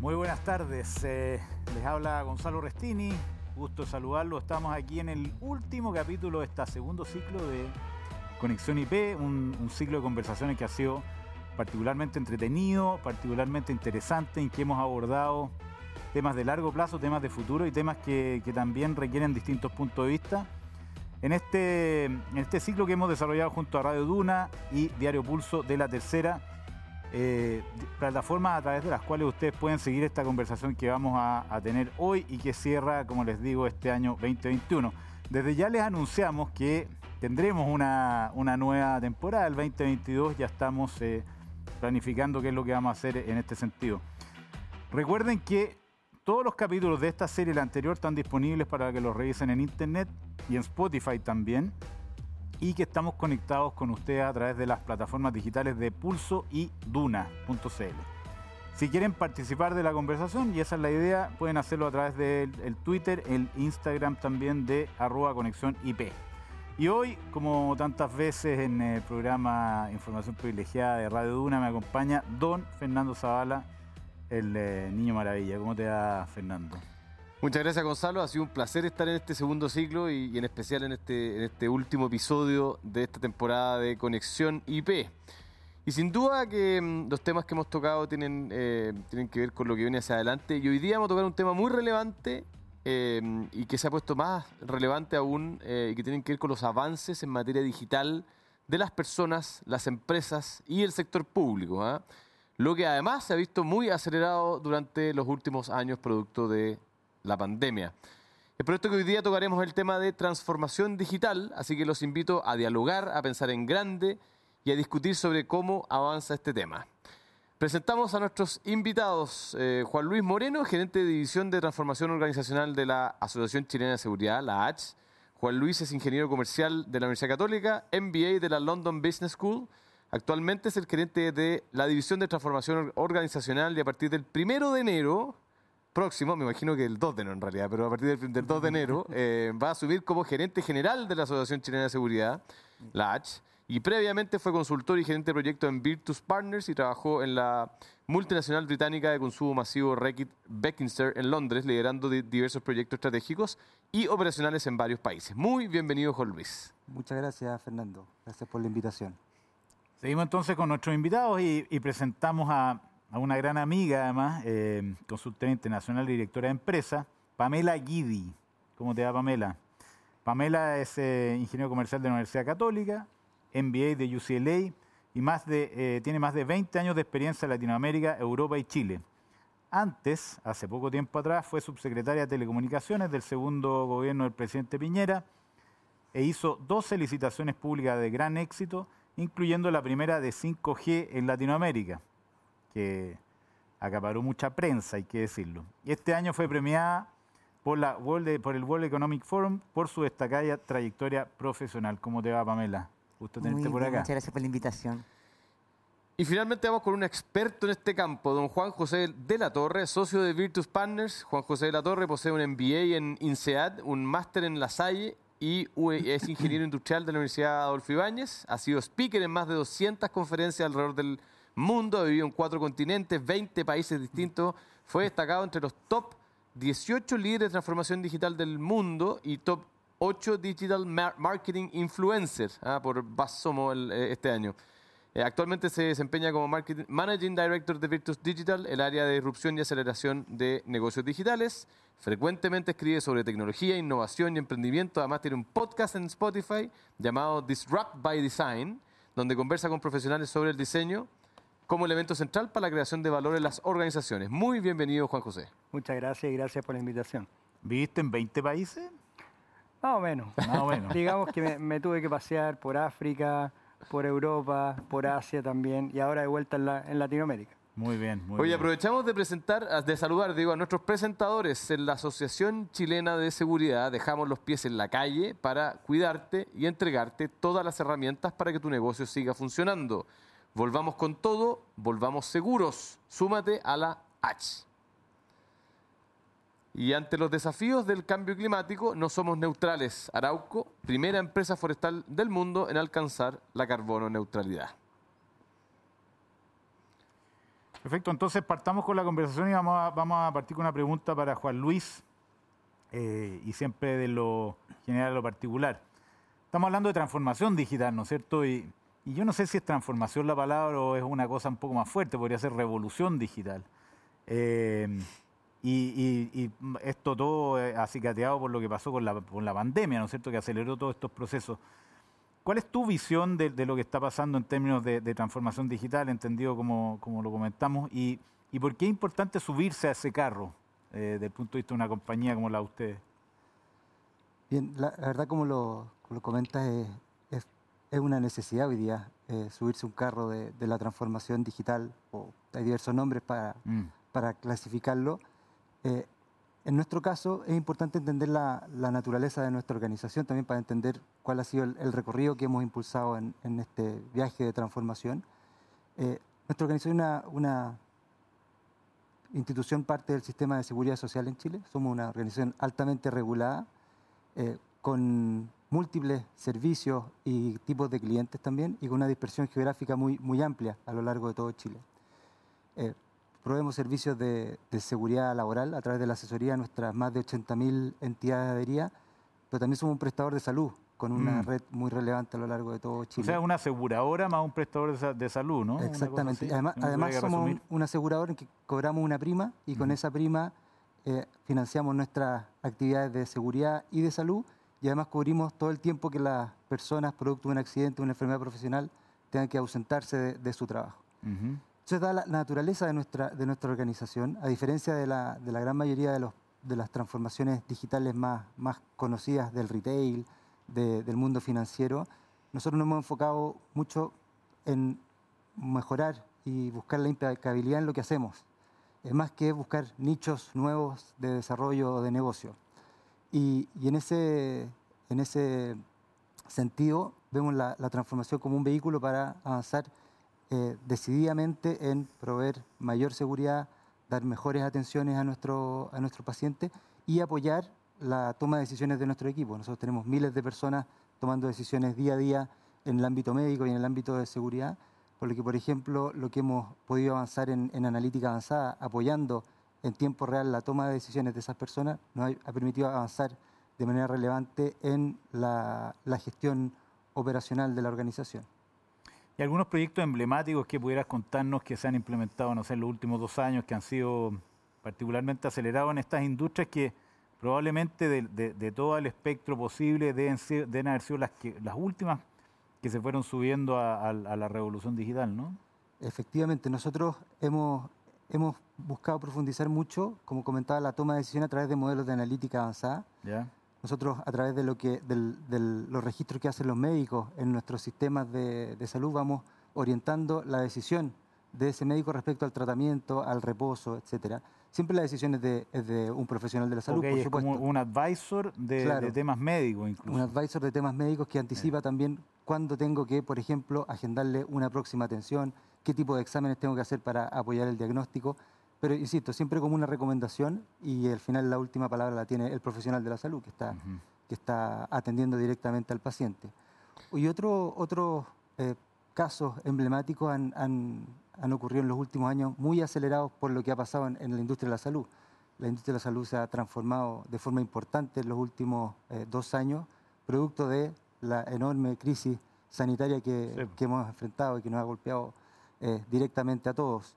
Muy buenas tardes. Eh, les habla Gonzalo Restini. Gusto saludarlo. Estamos aquí en el último capítulo de este segundo ciclo de Conexión IP, un, ciclo de conversaciones que ha sido particularmente entretenido, particularmente interesante, en que hemos abordado temas de largo plazo, temas de futuro y temas que, que también requieren distintos puntos de vista. En este, en este ciclo que hemos desarrollado junto a Radio Duna y Diario Pulso de la Tercera, eh, plataformas a través de las cuales ustedes pueden seguir esta conversación que vamos a, tener hoy y que cierra, como les digo, este año 2021. Desde ya les anunciamos que tendremos una, una nueva temporada, el 2022, ya estamos eh, planificando qué es lo que vamos a hacer en este sentido. Recuerden que todos los capítulos de esta serie y la anterior están disponibles para que los revisen en internet y en Spotify también. Y que estamos conectados con ustedes a través de las plataformas digitales de Pulso y Duna.cl. Si quieren participar de la conversación, y esa es la idea, pueden hacerlo a través del el Twitter, el Instagram también de arroba conexión IP. Y hoy, como tantas veces en el programa Información Privilegiada de Radio Duna, me acompaña don Fernando Zavala, el eh, Niño Maravilla. ¿Cómo te va, Fernando? Muchas gracias, Gonzalo. Ha sido un placer estar en este segundo ciclo y, y en especial en este, en este último episodio de esta temporada de Conexión IP. Y sin duda que mmm, los temas que hemos tocado tienen, eh, tienen que ver con lo que viene hacia adelante. Y hoy día vamos a tocar un tema muy relevante eh, y que se ha puesto más relevante aún eh, y que tienen que ver con los avances en materia digital de las personas, las empresas y el sector público. ¿eh? Lo que además se ha visto muy acelerado durante los últimos años producto de la pandemia. Es por esto que hoy día tocaremos el tema de transformación digital, así que los invito a dialogar, a pensar en grande y a discutir sobre cómo avanza este tema. Presentamos a nuestros invitados, eh, Juan Luis Moreno, gerente de División de Transformación Organizacional de la Asociación Chilena de Seguridad, la ACH. Juan Luis es ingeniero comercial de la Universidad Católica, MBA de la London Business School. Actualmente es el gerente de la División de Transformación Organizacional y a partir del primero de enero próximo, me imagino que el 2 de enero en realidad, pero a partir del, del 2 de enero eh, va a subir como gerente general de la Asociación Chilena de Seguridad, la ACH. Y previamente fue consultor y gerente de proyecto en Virtus Partners y trabajó en la multinacional británica de consumo masivo Reckitt Beckinster en Londres, liderando diversos proyectos estratégicos y operacionales en varios países. Muy bienvenido, Juan Luis. Muchas gracias, Fernando. Gracias por la invitación. Seguimos entonces con nuestros invitados y, y presentamos a, a, una gran amiga, además, eh, consultora internacional y directora de empresa, Pamela Guidi. ¿Cómo te va, Pamela? Pamela es eh, ingeniero comercial de la Universidad Católica, MBA de UCLA y eh, tiene más de 20 años de experiencia en Latinoamérica, Europa y Chile. Antes, hace poco tiempo atrás, fue subsecretaria de Telecomunicaciones del segundo gobierno del presidente Piñera e hizo 12 licitaciones públicas de gran éxito, incluyendo la primera de 5G en Latinoamérica, que acaparó mucha prensa, hay que decirlo. Y este año fue premiada por, la World, por el World Economic Forum por su destacada trayectoria profesional. ¿Cómo te va, Pamela? Gusto tenerte Muy por bien, acá. Muchas gracias por la invitación. Y finalmente vamos con un experto en este campo, don Juan José de la Torre, socio de Virtus Partners. Juan José de la Torre posee un MBA en INSEAD, un máster en La Salle y es ingeniero industrial de la Universidad Adolfo Ibáñez. Ha sido speaker en más de 200 conferencias alrededor del mundo, ha vivido en cuatro continentes, 20 países distintos. Fue destacado entre los top 18 líderes de transformación digital del mundo y top 8 Digital Marketing Influencers ah, por Basomo el, este año. Eh, actualmente se desempeña como Managing Director de Virtus Digital, el área de disrupción y aceleración de negocios digitales. Frecuentemente escribe sobre tecnología, innovación y emprendimiento. Además tiene un podcast en Spotify llamado Disrupt by Design, donde conversa con profesionales sobre el diseño como elemento central para la creación de valor en las organizaciones. Muy bienvenido, Juan José. Muchas gracias y gracias por la invitación. ¿Viviste en 20 países? Más o menos. Más o menos. Digamos que me, me, tuve que pasear por África, por Europa, por Asia también y ahora de vuelta en, la, en Latinoamérica. Muy bien, muy Oye, bien. aprovechamos de presentar, de saludar, digo, a nuestros presentadores en la Asociación Chilena de Seguridad. Dejamos los pies en la calle para cuidarte y entregarte todas las herramientas para que tu negocio siga funcionando. Volvamos con todo, volvamos seguros. Súmate a la H. Y ante los desafíos del cambio climático, no somos neutrales. Arauco, primera empresa forestal del mundo en alcanzar la carbono neutralidad. Perfecto, entonces partamos con la conversación y vamos a, vamos a partir con una pregunta para Juan Luis eh, y siempre de lo general a lo particular. Estamos hablando de transformación digital, ¿no es cierto? Y, y yo no sé si es transformación la palabra o es una cosa un poco más fuerte, podría ser revolución digital. Eh, y, esto todo acicateado por lo que pasó con la, la pandemia, ¿no es cierto?, que aceleró todos estos procesos. ¿Cuál es tu visión de, lo que está pasando en términos de, transformación digital, entendido como, como lo comentamos? Y, por qué es importante subirse a ese carro eh, desde el punto de vista de una compañía como la de ustedes? Bien, la, verdad, como lo, como comentas, es, es, una necesidad hoy día eh, subirse un carro de, la transformación digital, o hay diversos nombres para, mm. para clasificarlo. Eh, en nuestro caso es importante entender la, naturaleza de nuestra organización también para entender cuál ha sido el, recorrido que hemos impulsado en, este viaje de transformación. Eh, nuestra organización es una, institución parte del sistema de seguridad social en Chile. Somos una organización altamente regulada, eh, con múltiples servicios y tipos de clientes también, y con una dispersión geográfica muy, muy amplia a lo largo de todo Chile. Eh, Proveemos servicios de, seguridad laboral a través de la asesoría de nuestras más de 80.000 entidades de adheridas, pero también somos un prestador de salud con una mm. red muy relevante a lo largo de todo Chile. O sea, una aseguradora más un prestador de, salud, ¿no? Exactamente. Además, además somos un, asegurador en que cobramos una prima y con esa prima eh, financiamos nuestras actividades de seguridad y de salud y además cubrimos todo el tiempo que las personas, producto de un accidente una enfermedad profesional, tengan que ausentarse de, su trabajo. Eso da la naturaleza de nuestra, de nuestra organización, a diferencia de la, de la gran mayoría de, los, de las transformaciones digitales más, más conocidas del retail, del mundo financiero, nosotros nos hemos enfocado mucho en mejorar y buscar la impecabilidad en lo que hacemos. Es más que buscar nichos nuevos de desarrollo o de negocio. Y, en, ese, en ese sentido vemos la, la transformación como un vehículo para avanzar eh, decididamente en proveer mayor seguridad, dar mejores atenciones a nuestro, a nuestro paciente y apoyar la toma de decisiones de nuestro equipo. Nosotros tenemos miles de personas tomando decisiones día a día en el ámbito médico y en el ámbito de seguridad, por lo que, por ejemplo, lo que hemos podido avanzar en, analítica avanzada, apoyando en tiempo real la toma de decisiones de esas personas, nos ha, permitido avanzar de manera relevante en la gestión operacional de la organización. ¿Y algunos proyectos emblemáticos que pudieras contarnos que se han implementado, no sé, en los últimos dos años, que han sido particularmente acelerados en estas industrias que probablemente de, todo el espectro posible deben, deben haber sido las, que, las últimas que se fueron subiendo a, la revolución digital, ¿no? Efectivamente, nosotros hemos, hemos buscado profundizar mucho, como comentaba, la toma de decisión a través de modelos de analítica avanzada. ¿Ya? Nosotros, a través de lo que, los registros que hacen los médicos en nuestros sistemas de, salud, vamos orientando la decisión de ese médico respecto al tratamiento, al reposo, etcétera. Siempre la decisión es de, un profesional de la salud, por supuesto. como un advisor de, temas médicos, incluso. Un advisor de temas médicos que anticipa también cuándo tengo que, por ejemplo, agendarle una próxima atención, qué tipo de exámenes tengo que hacer para apoyar el diagnóstico. Pero insisto, siempre como una recomendación y al final la última palabra la tiene el profesional de la salud que está, que está atendiendo directamente al paciente. Y otros otro, eh, casos emblemáticos han, han, ocurrido en los últimos años muy acelerados por lo que ha pasado en, la industria de la salud. La industria de la salud se ha transformado de forma importante en los últimos eh, dos años, producto de la enorme crisis sanitaria que, que, hemos enfrentado y que nos ha golpeado eh, directamente a todos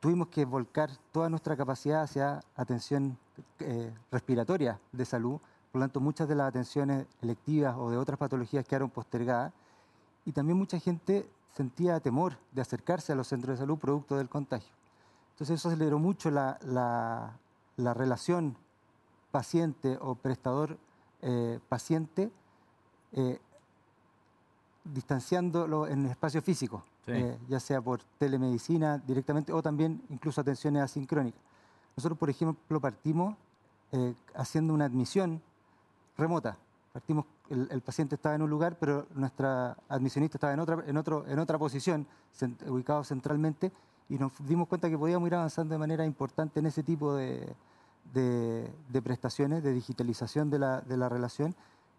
tuvimos que volcar toda nuestra capacidad hacia atención eh, respiratoria de salud. Por lo tanto, muchas de las atenciones electivas o de otras patologías quedaron postergadas. Y también mucha gente sentía temor de acercarse a los centros de salud producto del contagio. Entonces eso aceleró mucho la, la, relación paciente o prestador-paciente, eh, eh, distanciándolo en el espacio físico. Eh, ya sea por telemedicina directamente o también incluso atenciones asincrónicas. Nosotros, por ejemplo, partimos eh, haciendo una admisión remota. Partimos, el, paciente estaba en un lugar, pero nuestra admisionista estaba en otra, en otro, en otra posición, ubicado centralmente, y nos dimos cuenta que podíamos ir avanzando de manera importante en ese tipo de, de, prestaciones, de digitalización de la, de la relación,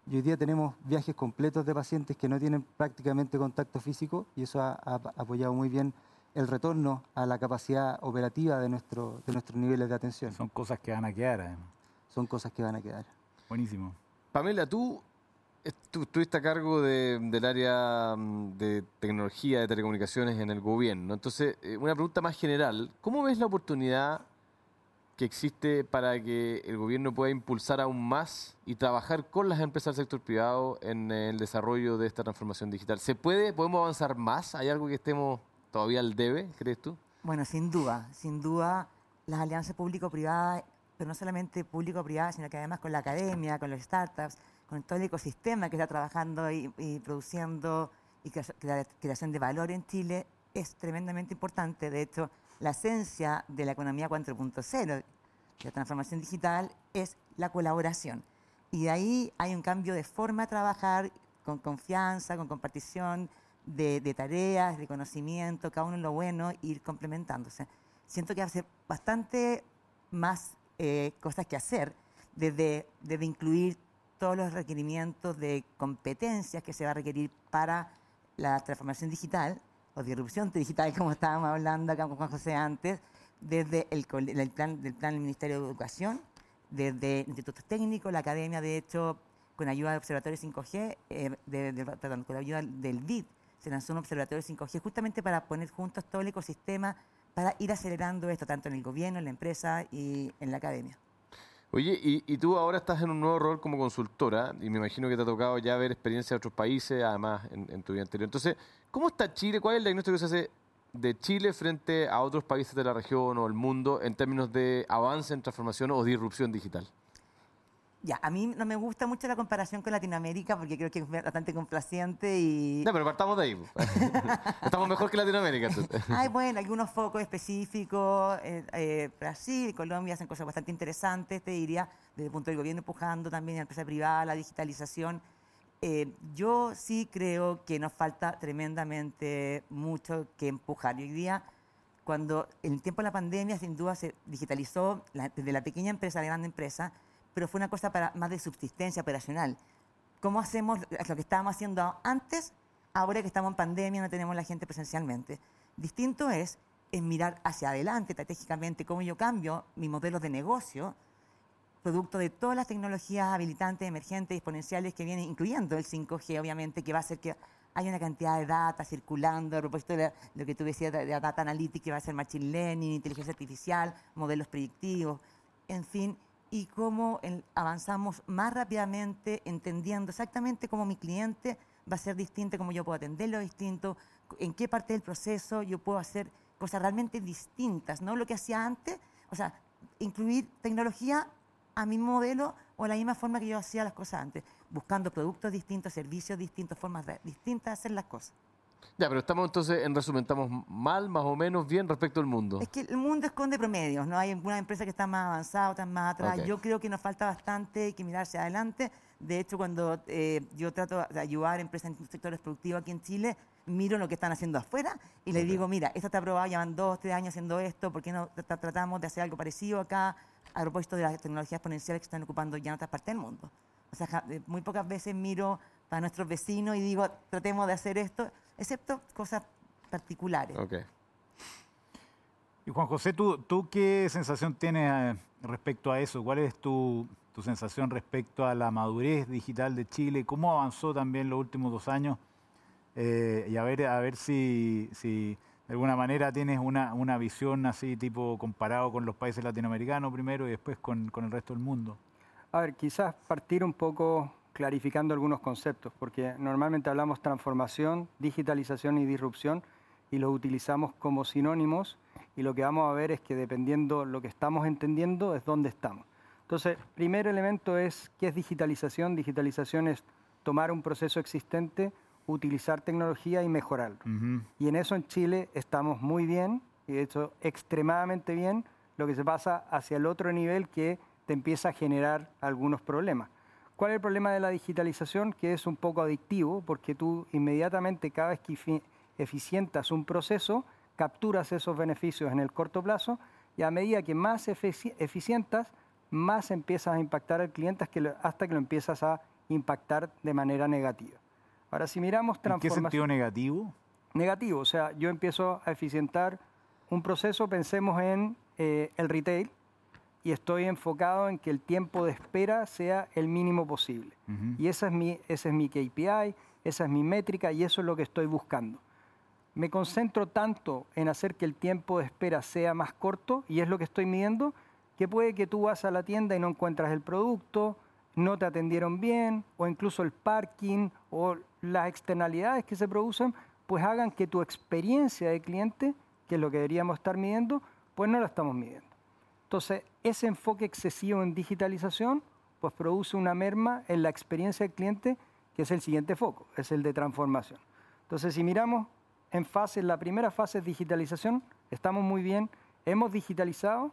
y hoy día tenemos viajes completos de pacientes que no tienen prácticamente contacto físico y eso ha, apoyado muy bien el retorno a la capacidad operativa de, nuestro, de nuestros niveles de atención. Son cosas que van a quedar. Además. Son cosas que van a quedar. Buenísimo. Pamela, tú, estuviste a cargo del área mm, de tecnología de telecomunicaciones en el gobierno. Entonces, eh, una pregunta más general. ¿Cómo ves la oportunidad que existe para que el gobierno pueda impulsar aún más y trabajar con las empresas del sector privado en el desarrollo de esta transformación digital. ¿Se puede, podemos avanzar más? ¿Hay algo que estemos todavía al debe, crees tú? Bueno, sin duda, sin duda las alianzas público-privadas, pero no solamente público-privadas, sino que además con la academia, con los startups, con todo el ecosistema que está trabajando y, produciendo y creación de valor en Chile, es tremendamente importante. De hecho, la esencia de la economía 4.0, de la transformación digital, es la colaboración. Y de ahí hay un cambio de forma de trabajar con confianza, con compartición de, tareas, de conocimiento, cada uno en lo bueno, ir complementándose. Siento que hace bastante más eh, cosas que hacer, desde, desde incluir todos los requerimientos de competencias que se va a requerir para la transformación digital, o disrupción digital, como estábamos hablando acá con Juan José antes, desde el, plan, del plan del Ministerio de Educación, desde institutos técnicos, la academia, de hecho, con ayuda de Observatorio 5G, eh, perdón, con la ayuda del BID, se lanzó un observatorio 5G justamente para poner juntos todo el ecosistema para ir acelerando esto, tanto en el gobierno, en la empresa y en la academia. Oye, y, tú ahora estás en un nuevo rol como consultora y me imagino que te ha tocado ya ver experiencia de otros países, además en, tu vida anterior. Entonces, ¿cómo está Chile? ¿Cuál es el diagnóstico que se hace de Chile frente a otros países de la región o el mundo en términos de avance en transformación o disrupción digital? Ya, a mí no me gusta mucho la comparación con Latinoamérica porque creo que es bastante complaciente y... No, pero partamos de ahí. Pues. Estamos mejor que Latinoamérica. Hay, bueno, algunos focos específicos. Eh, eh, Brasil, Colombia hacen cosas bastante interesantes, te diría, desde el punto del gobierno empujando también la empresa privada, la digitalización. Eh, yo sí creo que nos falta tremendamente mucho que empujar. Y hoy día, cuando en el tiempo de la pandemia, sin duda se digitalizó desde la pequeña empresa a la gran empresa, pero fue una cosa para, más de subsistencia operacional. ¿Cómo hacemos lo que estábamos haciendo antes, ahora que estamos en pandemia, no tenemos la gente presencialmente? Distinto es, es mirar hacia adelante estratégicamente cómo yo cambio mi modelo de negocio, producto de todas las tecnologías habilitantes, emergentes, exponenciales que vienen, incluyendo el 5G, obviamente, que va a hacer que haya una cantidad de data circulando, a propósito de lo que tú decías de, de data analytics, que va a ser machine learning, inteligencia artificial, modelos predictivos, en fin, y cómo avanzamos más rápidamente entendiendo exactamente cómo mi cliente va a ser distinto, cómo yo puedo atenderlo distinto, en qué parte del proceso yo puedo hacer cosas realmente distintas, no lo que hacía antes, o sea, incluir tecnología a mi modelo o la misma forma que yo hacía las cosas antes, buscando productos distintos, servicios distintos, formas distintas de hacer las cosas. Ya, pero estamos entonces, en resumen, estamos mal, más o menos, bien respecto al mundo. Es que el mundo esconde promedios, ¿no? Hay algunas empresas que están más avanzadas, otras más atrás. Yo creo que nos falta bastante, hay que mirarse adelante. De hecho, cuando eh, yo trato de ayudar a empresas en sectores productivos aquí en Chile, miro lo que están haciendo afuera y les digo, mira, esto está aprobado, llevan dos, tres años haciendo esto, ¿por qué no tratamos de hacer algo parecido acá a propósito de las tecnologías exponenciales que están ocupando ya en otras partes del mundo? O sea, muy pocas veces miro para nuestros vecinos y digo, tratemos de hacer esto excepto cosas particulares. Ok. Y Juan José, ¿tú, ¿tú qué sensación tienes eh, respecto a eso? ¿Cuál es tu, tu, sensación respecto a la madurez digital de Chile? ¿Cómo avanzó también los últimos dos años? Eh, y a ver, a ver si, si de alguna manera tienes una, una, visión así, tipo comparado con los países latinoamericanos primero y después con, con el resto del mundo. A ver, quizás partir un poco clarificando algunos conceptos, porque normalmente hablamos transformación, digitalización y disrupción y los utilizamos como sinónimos y lo que vamos a ver es que dependiendo lo que estamos entendiendo es dónde estamos. Entonces, primer elemento es qué es digitalización. Digitalización es tomar un proceso existente, utilizar tecnología y mejorarlo. Y en eso en Chile estamos muy bien, y de hecho extremadamente bien, lo que se pasa hacia el otro nivel que te empieza a generar algunos problemas. ¿Cuál es el problema de la digitalización? Que es un poco adictivo porque tú inmediatamente cada vez que eficientas un proceso, capturas esos beneficios en el corto plazo y a medida que más eficientas, más empiezas a impactar al cliente hasta que lo empiezas a impactar de manera negativa. Ahora, si miramos transformación... ¿En qué sentido negativo? negativo. O sea, yo empiezo a eficientar un proceso, pensemos en eh, el retail, y estoy enfocado en que el tiempo de espera sea el mínimo posible. Y esa es mi, ese es mi KPI, esa es mi métrica y eso es lo que estoy buscando. Me concentro tanto en hacer que el tiempo de espera sea más corto y es lo que estoy midiendo, que puede que tú vas a la tienda y no encuentras el producto, no te atendieron bien o incluso el parking o las externalidades que se producen, pues hagan que tu experiencia de cliente, que es lo que deberíamos estar midiendo, pues no la estamos midiendo. Entonces, ese enfoque excesivo en digitalización, pues produce una merma en la experiencia del cliente, que es el siguiente foco, es el de transformación. Entonces, si miramos en fase, la primera fase es digitalización, estamos muy bien, hemos digitalizado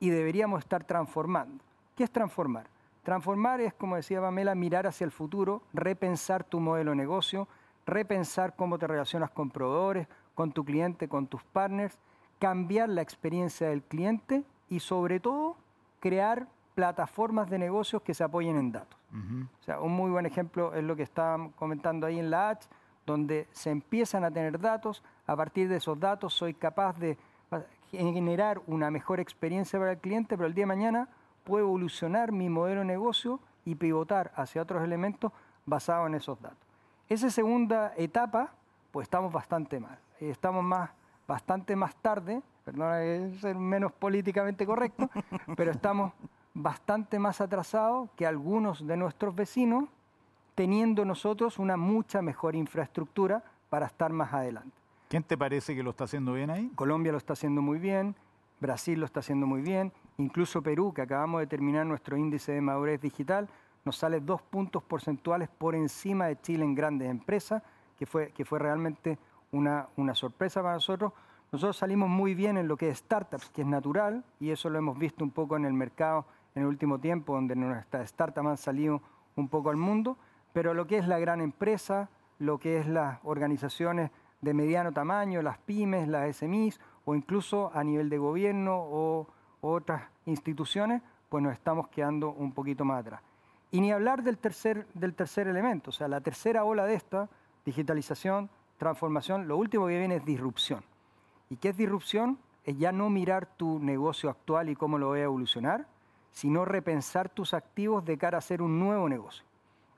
y deberíamos estar transformando. ¿Qué es transformar? Transformar es, como decía Pamela, mirar hacia el futuro, repensar tu modelo de negocio, repensar cómo te relacionas con proveedores, con tu cliente, con tus partners, cambiar la experiencia del cliente y sobre todo crear plataformas de negocios que se apoyen en datos. O sea, un muy buen ejemplo es lo que estaban comentando ahí en la H, donde se empiezan a tener datos, a partir de esos datos soy capaz de generar una mejor experiencia para el cliente, pero el día de mañana puedo evolucionar mi modelo de negocio y pivotar hacia otros elementos basados en esos datos. Esa segunda etapa, pues estamos bastante mal. Estamos más, bastante más tarde perdón ser menos políticamente correcto, pero estamos bastante más atrasados que algunos de nuestros vecinos, teniendo nosotros una mucha mejor infraestructura para estar más adelante. ¿Quién te parece que lo está haciendo bien ahí? Colombia lo está haciendo muy bien, Brasil lo está haciendo muy bien, incluso Perú, que acabamos de terminar nuestro índice de madurez digital, nos sale dos puntos porcentuales por encima de Chile en grandes empresas, que fue, que fue realmente una, una sorpresa para nosotros. Nosotros salimos muy bien en lo que es startups, que es natural, y eso lo hemos visto un poco en el mercado en el último tiempo, donde nuestras startups han salido un poco al mundo, pero lo que es la gran empresa, lo que es las organizaciones de mediano tamaño, las pymes, las SMIs, o incluso a nivel de gobierno o otras instituciones, pues nos estamos quedando un poquito más atrás. Y ni hablar del tercer, del tercer elemento, o sea, la tercera ola de esta, digitalización, transformación, lo último que viene es disrupción. ¿Y qué es disrupción? Es ya no mirar tu negocio actual y cómo lo voy a evolucionar, sino repensar tus activos de cara a hacer un nuevo negocio,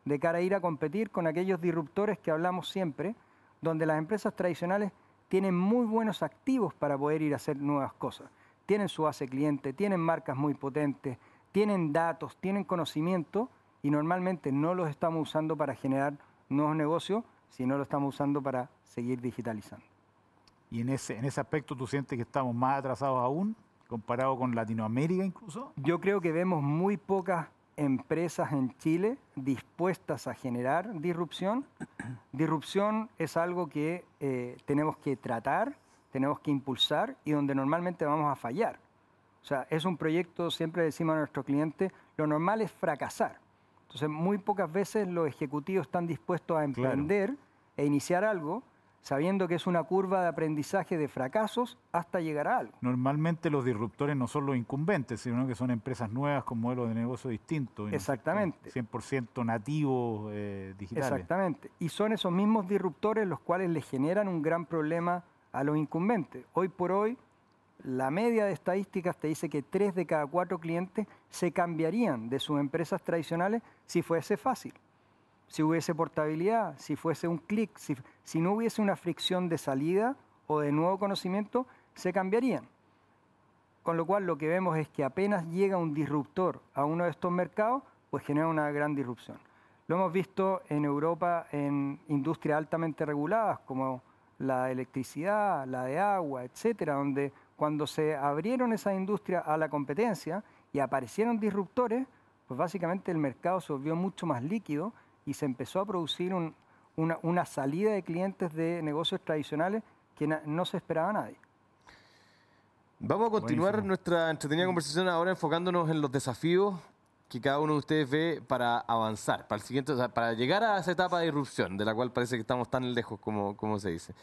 de cara a ir a competir con aquellos disruptores que hablamos siempre, donde las empresas tradicionales tienen muy buenos activos para poder ir a hacer nuevas cosas. Tienen su base cliente, tienen marcas muy potentes, tienen datos, tienen conocimiento y normalmente no los estamos usando para generar nuevos negocios, sino lo estamos usando para seguir digitalizando. Y en ese, en ese aspecto tú sientes que estamos más atrasados aún, comparado con Latinoamérica incluso. Yo creo que vemos muy pocas empresas en Chile dispuestas a generar disrupción. disrupción es algo que eh, tenemos que tratar, tenemos que impulsar y donde normalmente vamos a fallar. O sea, es un proyecto, siempre decimos a nuestro cliente, lo normal es fracasar. Entonces, muy pocas veces los ejecutivos están dispuestos a emprender e iniciar algo sabiendo que es una curva de aprendizaje de fracasos hasta llegar a algo. Normalmente los disruptores no son los incumbentes, sino que son empresas nuevas con modelos de negocio distintos. Exactamente. 100% nativos eh, digitales. Exactamente. Y son esos mismos disruptores los cuales le generan un gran problema a los incumbentes. Hoy por hoy, la media de estadísticas te dice que tres de cada cuatro clientes se cambiarían de sus empresas tradicionales si fuese fácil si hubiese portabilidad, si fuese un clic, si, no hubiese una fricción de salida o de nuevo conocimiento, se cambiarían. Con lo cual lo que vemos es que apenas llega un disruptor a uno de estos mercados, pues genera una gran disrupción. Lo hemos visto en Europa en industrias altamente reguladas como la electricidad, la de agua, etcétera, donde cuando se abrieron esas industrias a la competencia y aparecieron disruptores, pues básicamente el mercado se volvió mucho más líquido y se empezó a producir una, salida de clientes de negocios tradicionales que no se esperaba nadie. Vamos a continuar nuestra entretenida conversación ahora enfocándonos en los desafíos que cada uno de ustedes ve para avanzar, para el siguiente, para llegar a esa etapa de irrupción, de la cual parece que estamos tan lejos como, como se dice.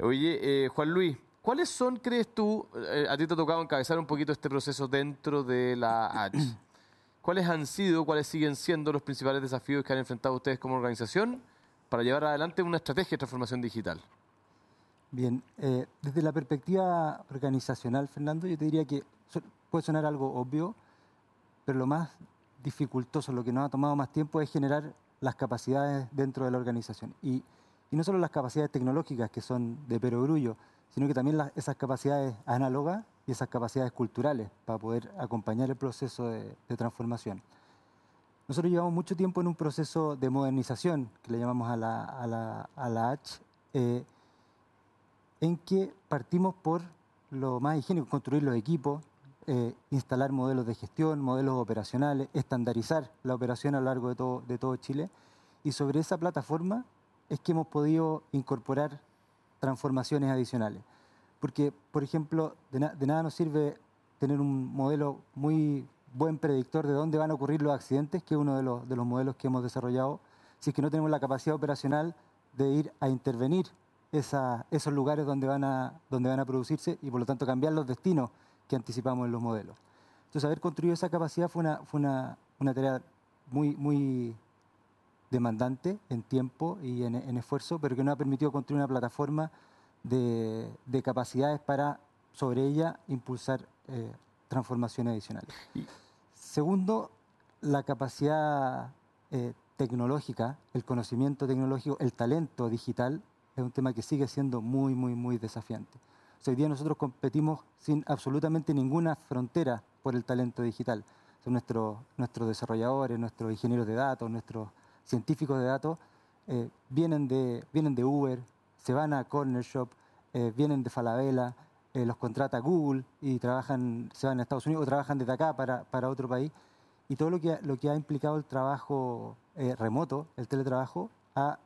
Oye, eh, Juan Luis, ¿cuáles son, crees tú, eh, a ti te ha tocado encabezar un poquito este proceso dentro de la H? ¿Cuáles han sido, cuáles siguen siendo los principales desafíos que han enfrentado ustedes como organización para llevar adelante una estrategia de transformación digital? Bien, eh, desde la perspectiva organizacional, Fernando, yo te diría que puede sonar algo obvio, pero lo más dificultoso, lo que nos ha tomado más tiempo es generar las capacidades dentro de la organización. Y, no solo las capacidades tecnológicas, que son de perogrullo, sino que también esas capacidades análogas y esas capacidades culturales para poder acompañar el proceso de, transformación. Nosotros llevamos mucho tiempo en un proceso de modernización, que le llamamos a la, a la, a la H, eh, en que partimos por lo más higiénico, construir los equipos, eh, instalar modelos de gestión, modelos operacionales, estandarizar la operación a lo largo de todo, de todo Chile. Y sobre esa plataforma es que hemos podido incorporar transformaciones adicionales. Porque, por ejemplo, de, nada nos sirve tener un modelo muy buen predictor de dónde van a ocurrir los accidentes, que es uno de los, de los modelos que hemos desarrollado, si es que no tenemos la capacidad operacional de ir a intervenir esos lugares donde van, a, donde van a producirse y por lo tanto cambiar los destinos que anticipamos en los modelos. Entonces, haber construido esa capacidad fue una, fue una, tarea muy, muy demandante en tiempo y en, esfuerzo, pero que nos ha permitido construir una plataforma de, de capacidades para, sobre ella, impulsar eh, transformaciones adicionales. Y, segundo, la capacidad eh, tecnológica, el conocimiento tecnológico, el talento digital, es un tema que sigue siendo muy, muy, muy desafiante. Hoy día nosotros competimos sin absolutamente ninguna frontera por el talento digital. Son nuestros, nuestros desarrolladores, nuestros ingenieros de datos, nuestros científicos de datos, eh, vienen, de, vienen de Uber, se van a Corner Shop, eh, vienen de Falabella, eh, los contrata Google y trabajan, se van a Estados Unidos o trabajan desde acá para, para otro país. Y todo lo que, lo que ha implicado el trabajo remoto, el teletrabajo, ha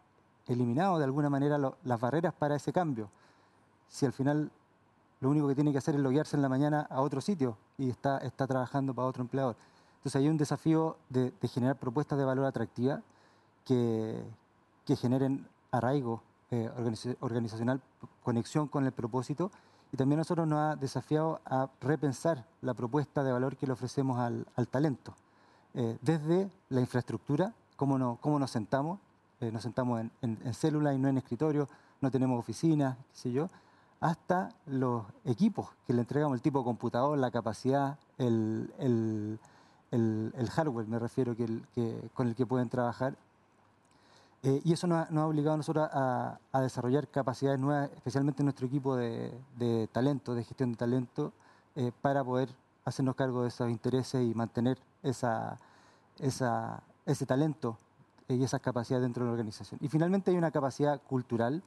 eliminado de alguna manera las barreras para ese cambio. Si al final lo único que tiene que hacer es loguearse en la mañana a otro sitio y está, está trabajando para otro empleador. Entonces hay un desafío de, generar propuestas de valor atractiva que, que generen arraigo eh, organizacional, conexión con el propósito y también nosotros nos ha desafiado a repensar la propuesta de valor que le ofrecemos al, talento. Eh, desde la infraestructura, cómo, cómo nos sentamos, eh, nos sentamos en, en, en célula y no en escritorio, no tenemos oficinas, qué sé yo, hasta los equipos que le entregamos, el tipo de computador, la capacidad, el, hardware, me refiero, que, con el que pueden trabajar. Eh, y eso nos ha, obligado a nosotros a, desarrollar capacidades nuevas, especialmente en nuestro equipo de, talento, de gestión de talento, eh, para poder hacernos cargo de esos intereses y mantener ese talento y esas capacidades dentro de la organización. Y finalmente hay una capacidad cultural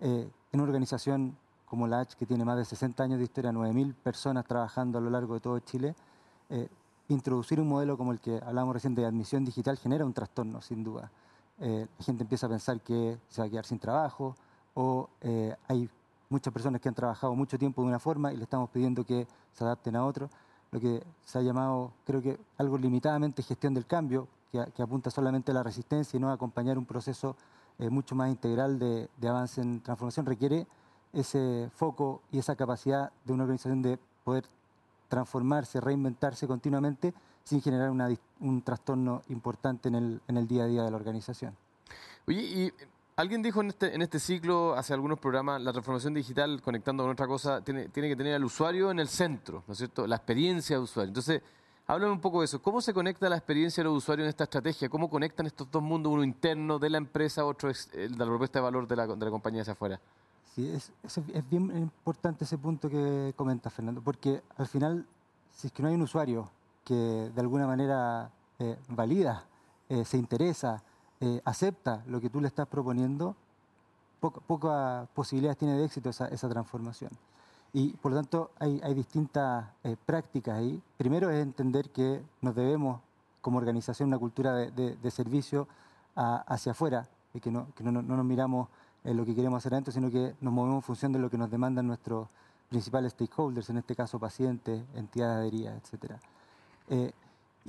eh, en una organización como la H, que tiene más de 60 años de historia, 9.000 personas trabajando a lo largo de todo Chile, eh, introducir un modelo como el que hablamos recién de admisión digital genera un trastorno, sin duda. Eh, la gente empieza a pensar que se va a quedar sin trabajo o eh, hay muchas personas que han trabajado mucho tiempo de una forma y le estamos pidiendo que se adapten a otro. Lo que se ha llamado, creo que algo limitadamente gestión del cambio, que, apunta solamente a la resistencia y no a acompañar un proceso mucho más integral de, de avance en transformación, requiere ese foco y esa capacidad de una organización de poder transformarse, reinventarse continuamente sin generar un trastorno importante en el, en el, día a día de la organización. Oye, y alguien dijo en este, en este ciclo, hace algunos programas, la transformación digital, conectando con otra cosa, tiene, tiene que tener al usuario en el centro, ¿no es cierto? La experiencia de usuario. Entonces, háblame un poco de eso. ¿Cómo se conecta la experiencia de los usuarios en esta estrategia? ¿Cómo conectan estos dos mundos, uno interno de la empresa, otro es de la propuesta de valor de la, de la compañía hacia afuera? Sí, es, bien importante ese punto que comenta Fernando, porque al final, si es que no hay un usuario que de alguna manera eh, valida, eh, se interesa, eh, acepta lo que tú le estás proponiendo, pocas posibilidades tiene de éxito esa, transformación. Y por lo tanto hay, distintas prácticas ahí. Primero es entender que nos debemos, como organización, una cultura de, servicio hacia afuera, y que no, que no nos miramos lo que queremos hacer adentro, sino que nos movemos en función de lo que nos demandan nuestros principales stakeholders, en este caso pacientes, entidades de adheridas, etc. Eh,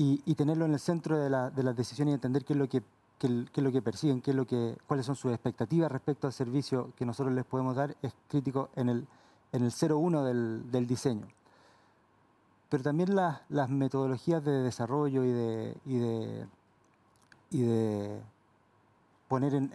y, tenerlo en el centro de, las decisiones y entender qué es lo que, es lo que persiguen, qué es lo que, cuáles son sus expectativas respecto al servicio que nosotros les podemos dar, es crítico en el, en el 0-1 del, del, diseño. Pero también las metodologías de desarrollo y de, y de, y de poner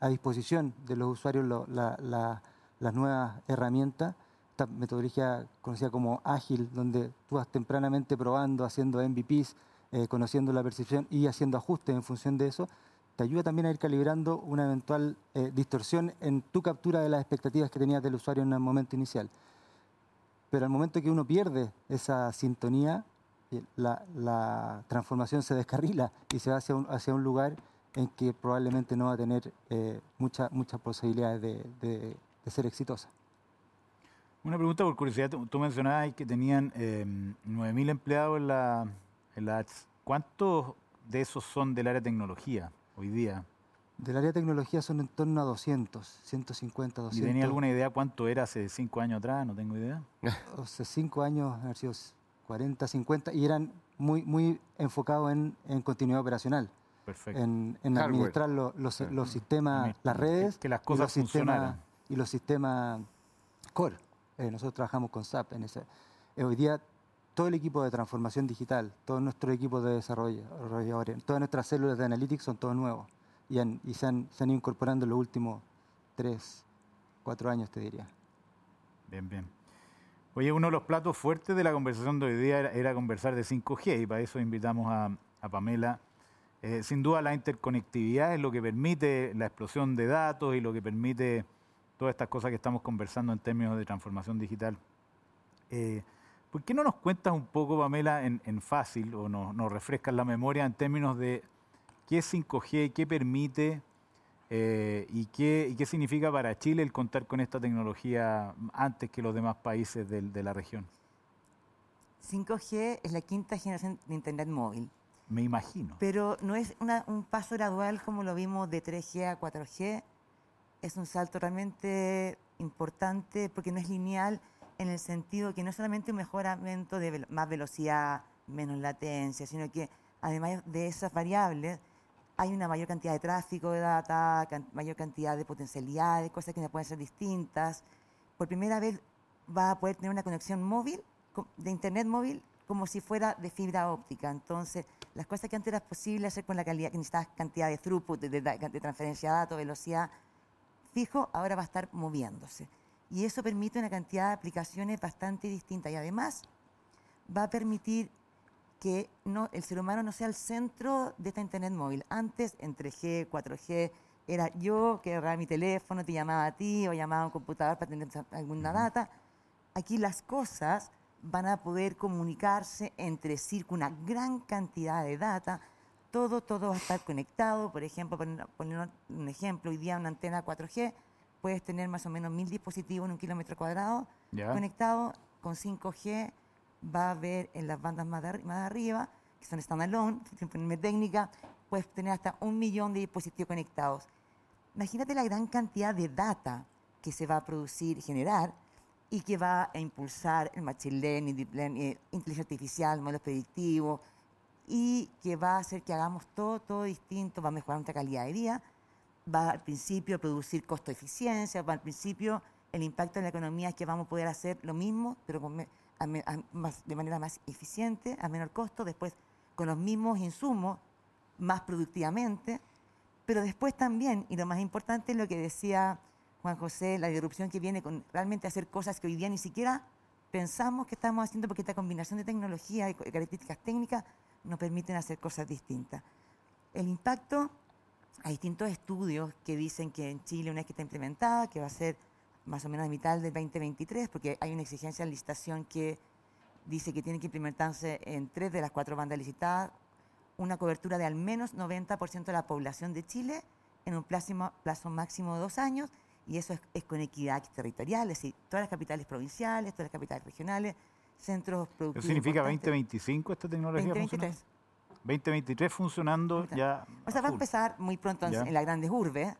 a, disposición de los usuarios las nuevas herramientas, esta metodología conocida como ágil, donde tú vas tempranamente probando, haciendo MVPs, eh, conociendo la percepción y haciendo ajustes en función de eso, te ayuda también a ir calibrando una eventual eh, distorsión en tu captura de las expectativas que tenías del usuario en el momento inicial. Pero al momento que uno pierde esa sintonía, eh, la, transformación se descarrila y se va hacia un, lugar en que probablemente no va a tener eh, muchas posibilidades de, ser exitosa. Una pregunta por curiosidad, tú, mencionabas que tenían 9.000 em, empleados en la, en la ¿Cuántos de esos son del área de tecnología? hoy día? Del área de tecnología son en torno a 200, 150, 200. ¿Y tenía alguna idea cuánto era hace cinco años atrás? No tengo idea. hace cinco años, haber sido 40, 50, y eran muy, muy enfocados en, continuidad operacional. Perfecto. En, administrar los, sistemas, las redes. Que, las cosas y los sistemas, y los sistemas core. Eh, nosotros trabajamos con SAP en ese. Eh, hoy día todo el equipo de transformación digital, todo nuestro equipo de desarrollo, todas nuestras células de analytics son todos nuevos y, se, han, incorporando en los últimos tres, cuatro años, te diría. Bien, bien. Oye, uno de los platos fuertes de la conversación de hoy día era, conversar de 5G y para eso invitamos a, Pamela. Eh, sin duda la interconectividad es lo que permite la explosión de datos y lo que permite todas estas cosas que estamos conversando en términos de transformación digital. Eh, ¿Por qué no nos cuentas un poco, Pamela, en, fácil o nos, nos, refrescas la memoria en términos de qué es 5G, qué permite eh, y, qué, qué, significa para Chile el contar con esta tecnología antes que los demás países de, la región? 5G es la quinta generación de Internet móvil. Me imagino. Pero no es un paso gradual como lo vimos de 3G a 4G. Es un salto realmente importante porque no es lineal en el sentido que no solamente un mejoramiento de más velocidad, menos latencia, sino que además de esas variables hay una mayor cantidad de tráfico de data, mayor cantidad de potencialidades, cosas que pueden ser distintas. Por primera vez va a poder tener una conexión móvil, de internet móvil, como si fuera de fibra óptica. Entonces, las cosas que antes era posible hacer con la calidad, que necesitabas cantidad de throughput, de, de transferencia de datos, velocidad fijo, ahora va a estar moviéndose y eso permite una cantidad de aplicaciones bastante distintas y además va a permitir que no, el ser humano no sea el centro de esta Internet móvil. Antes, en 3G, 4G, era yo que agarraba mi teléfono, te llamaba a ti o llamaba a un computador para tener alguna data. Aquí las cosas van a poder comunicarse entre sí con una gran cantidad de data. Todo, todo va a estar conectado. Por ejemplo, poner un ejemplo, hoy día una antena 4G puedes tener más o menos mil dispositivos en un kilómetro cuadrado conectados con 5G. Va a haber en las bandas más, de, más arriba, que son standalone, en técnica, puedes tener hasta un millón de dispositivos conectados. Imagínate la gran cantidad de data que se va a producir y generar y que va a impulsar el machine learning, deep learning, eh, inteligencia artificial, modelos predictivos y que va a hacer que hagamos todo, todo distinto, va a mejorar nuestra calidad de vida va al principio a producir costo-eficiencia, va al principio el impacto en la economía es que vamos a poder hacer lo mismo, pero de manera más eficiente, a menor costo, después con los mismos insumos, más productivamente, pero después también, y lo más importante es lo que decía Juan José, la disrupción que viene con realmente hacer cosas que hoy día ni siquiera pensamos que estamos haciendo porque esta combinación de tecnología y características técnicas nos permiten hacer cosas distintas. El impacto hay distintos estudios que dicen que en Chile, una vez que está implementada, que va a ser más o menos a mitad del 2023, porque hay una exigencia de licitación que dice que tiene que implementarse en tres de las cuatro bandas licitadas, una cobertura de al menos 90% de la población de Chile en un plazo, plazo máximo de dos años, y eso es, con equidad territorial, es decir, todas las capitales provinciales, todas las capitales regionales, centros productivos. ¿Eso significa 2025 esta tecnología? 2023. 2023 funcionando ya. O sea, va a empezar muy pronto en, las grandes urbes,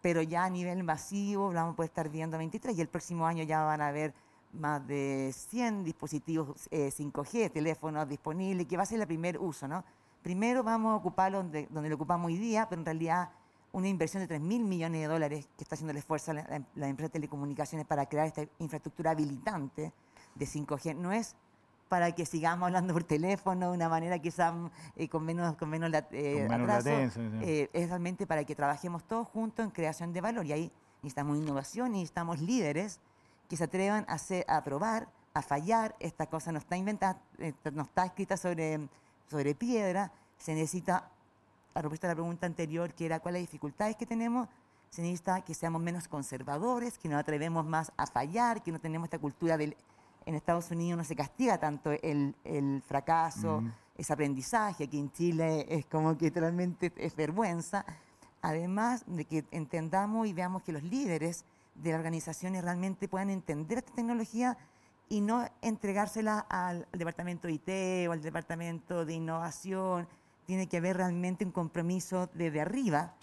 pero ya a nivel masivo vamos a poder estar viendo 23 y el próximo año ya van a haber más de 100 dispositivos 5G, eh, teléfonos disponibles, que va a ser el primer uso, ¿no? Primero vamos a ocuparlo donde, donde lo ocupamos hoy día, pero en realidad una inversión de 3 mil millones de dólares que está haciendo el esfuerzo la, la, empresa de telecomunicaciones para crear esta infraestructura habilitante de 5G no es para que sigamos hablando por teléfono de una manera quizás eh, con menos, con menos, eh, latencia, eh, es realmente para que trabajemos todos juntos en creación de valor. Y ahí necesitamos innovación y necesitamos líderes que se atrevan a, hacer, a probar, a fallar. Esta cosa no está inventada, no está escrita sobre, sobre piedra. Se necesita, a propósito de la pregunta anterior, que era cuáles las dificultades que tenemos, se necesita que seamos menos conservadores, que nos atrevemos más a fallar, que no tenemos esta cultura del... En Estados Unidos no se castiga tanto el, fracaso, ese aprendizaje, aquí en Chile es como que literalmente es vergüenza. Además de que entendamos y veamos que los líderes de las organizaciones realmente puedan entender esta tecnología y no entregársela al, departamento de IT o al departamento de innovación. Tiene que haber realmente un compromiso desde arriba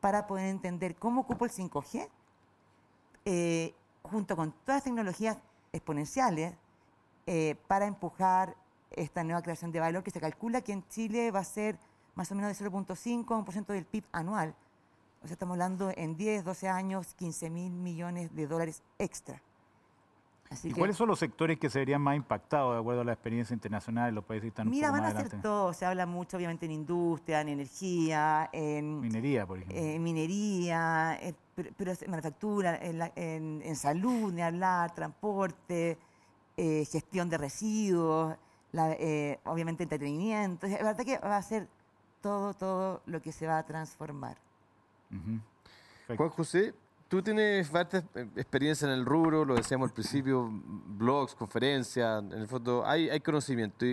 para poder entender cómo ocupo el 5G, eh, junto con todas las tecnologías exponenciales, eh, para empujar esta nueva creación de valor que se calcula que en Chile va a ser más o menos de 0.5 a 1% del PIB anual. O sea, estamos hablando en 10, 12 años, 15 mil millones de dólares extra. ¿Y cuáles son los sectores que se verían más impactados de acuerdo a la experiencia internacional de los países que están Mira, van a ser todos. Se habla mucho, obviamente, en industria, en energía, en... Minería, por ejemplo. En minería, en, pero, manufactura, en, salud, ni hablar, transporte, eh, gestión de residuos, eh, obviamente entretenimiento. Es verdad que va a ser todo, todo lo que se va a transformar. Juan José, Tú tienes eh, experiencia en el rubro, lo decíamos al principio, blogs, conferencias, en el fondo hay, conocimiento.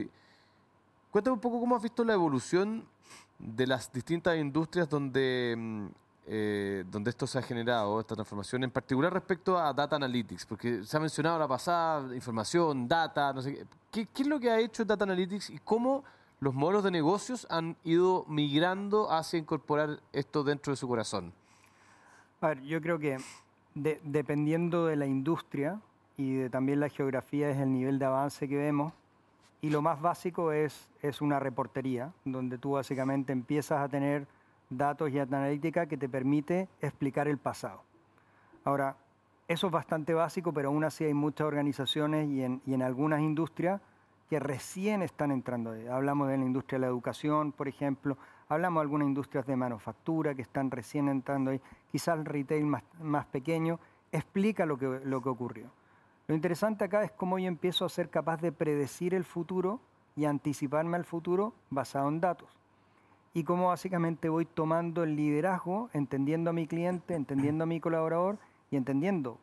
Cuéntame un poco cómo has visto la evolución de las distintas industrias donde, mm, eh, donde esto se ha generado, esta transformación, en particular respecto a data analytics, porque se ha mencionado la pasada, información, data, no sé qué. ¿Qué, es lo que ha hecho data analytics y cómo los modelos de negocios han ido migrando hacia incorporar esto dentro de su corazón? A ver, yo creo que dependiendo de la industria y de también la geografía es el nivel de avance que vemos. Y lo más básico es, es una reportería, donde tú básicamente empiezas a tener datos y analítica que te permite explicar el pasado. Ahora, eso es bastante básico, pero aún así hay muchas organizaciones y en, y en algunas industrias que recién están entrando. Hablamos de la industria de la educación, por ejemplo, hablamos de algunas industrias de manufactura que están recién entrando ahí, quizás el retail más, pequeño, explica lo que, lo que ocurrió. Lo interesante acá es cómo yo empiezo a ser capaz de predecir el futuro y anticiparme al futuro basado en datos. Y cómo básicamente voy tomando el liderazgo, entendiendo a mi cliente, entendiendo a mi colaborador y entendiendo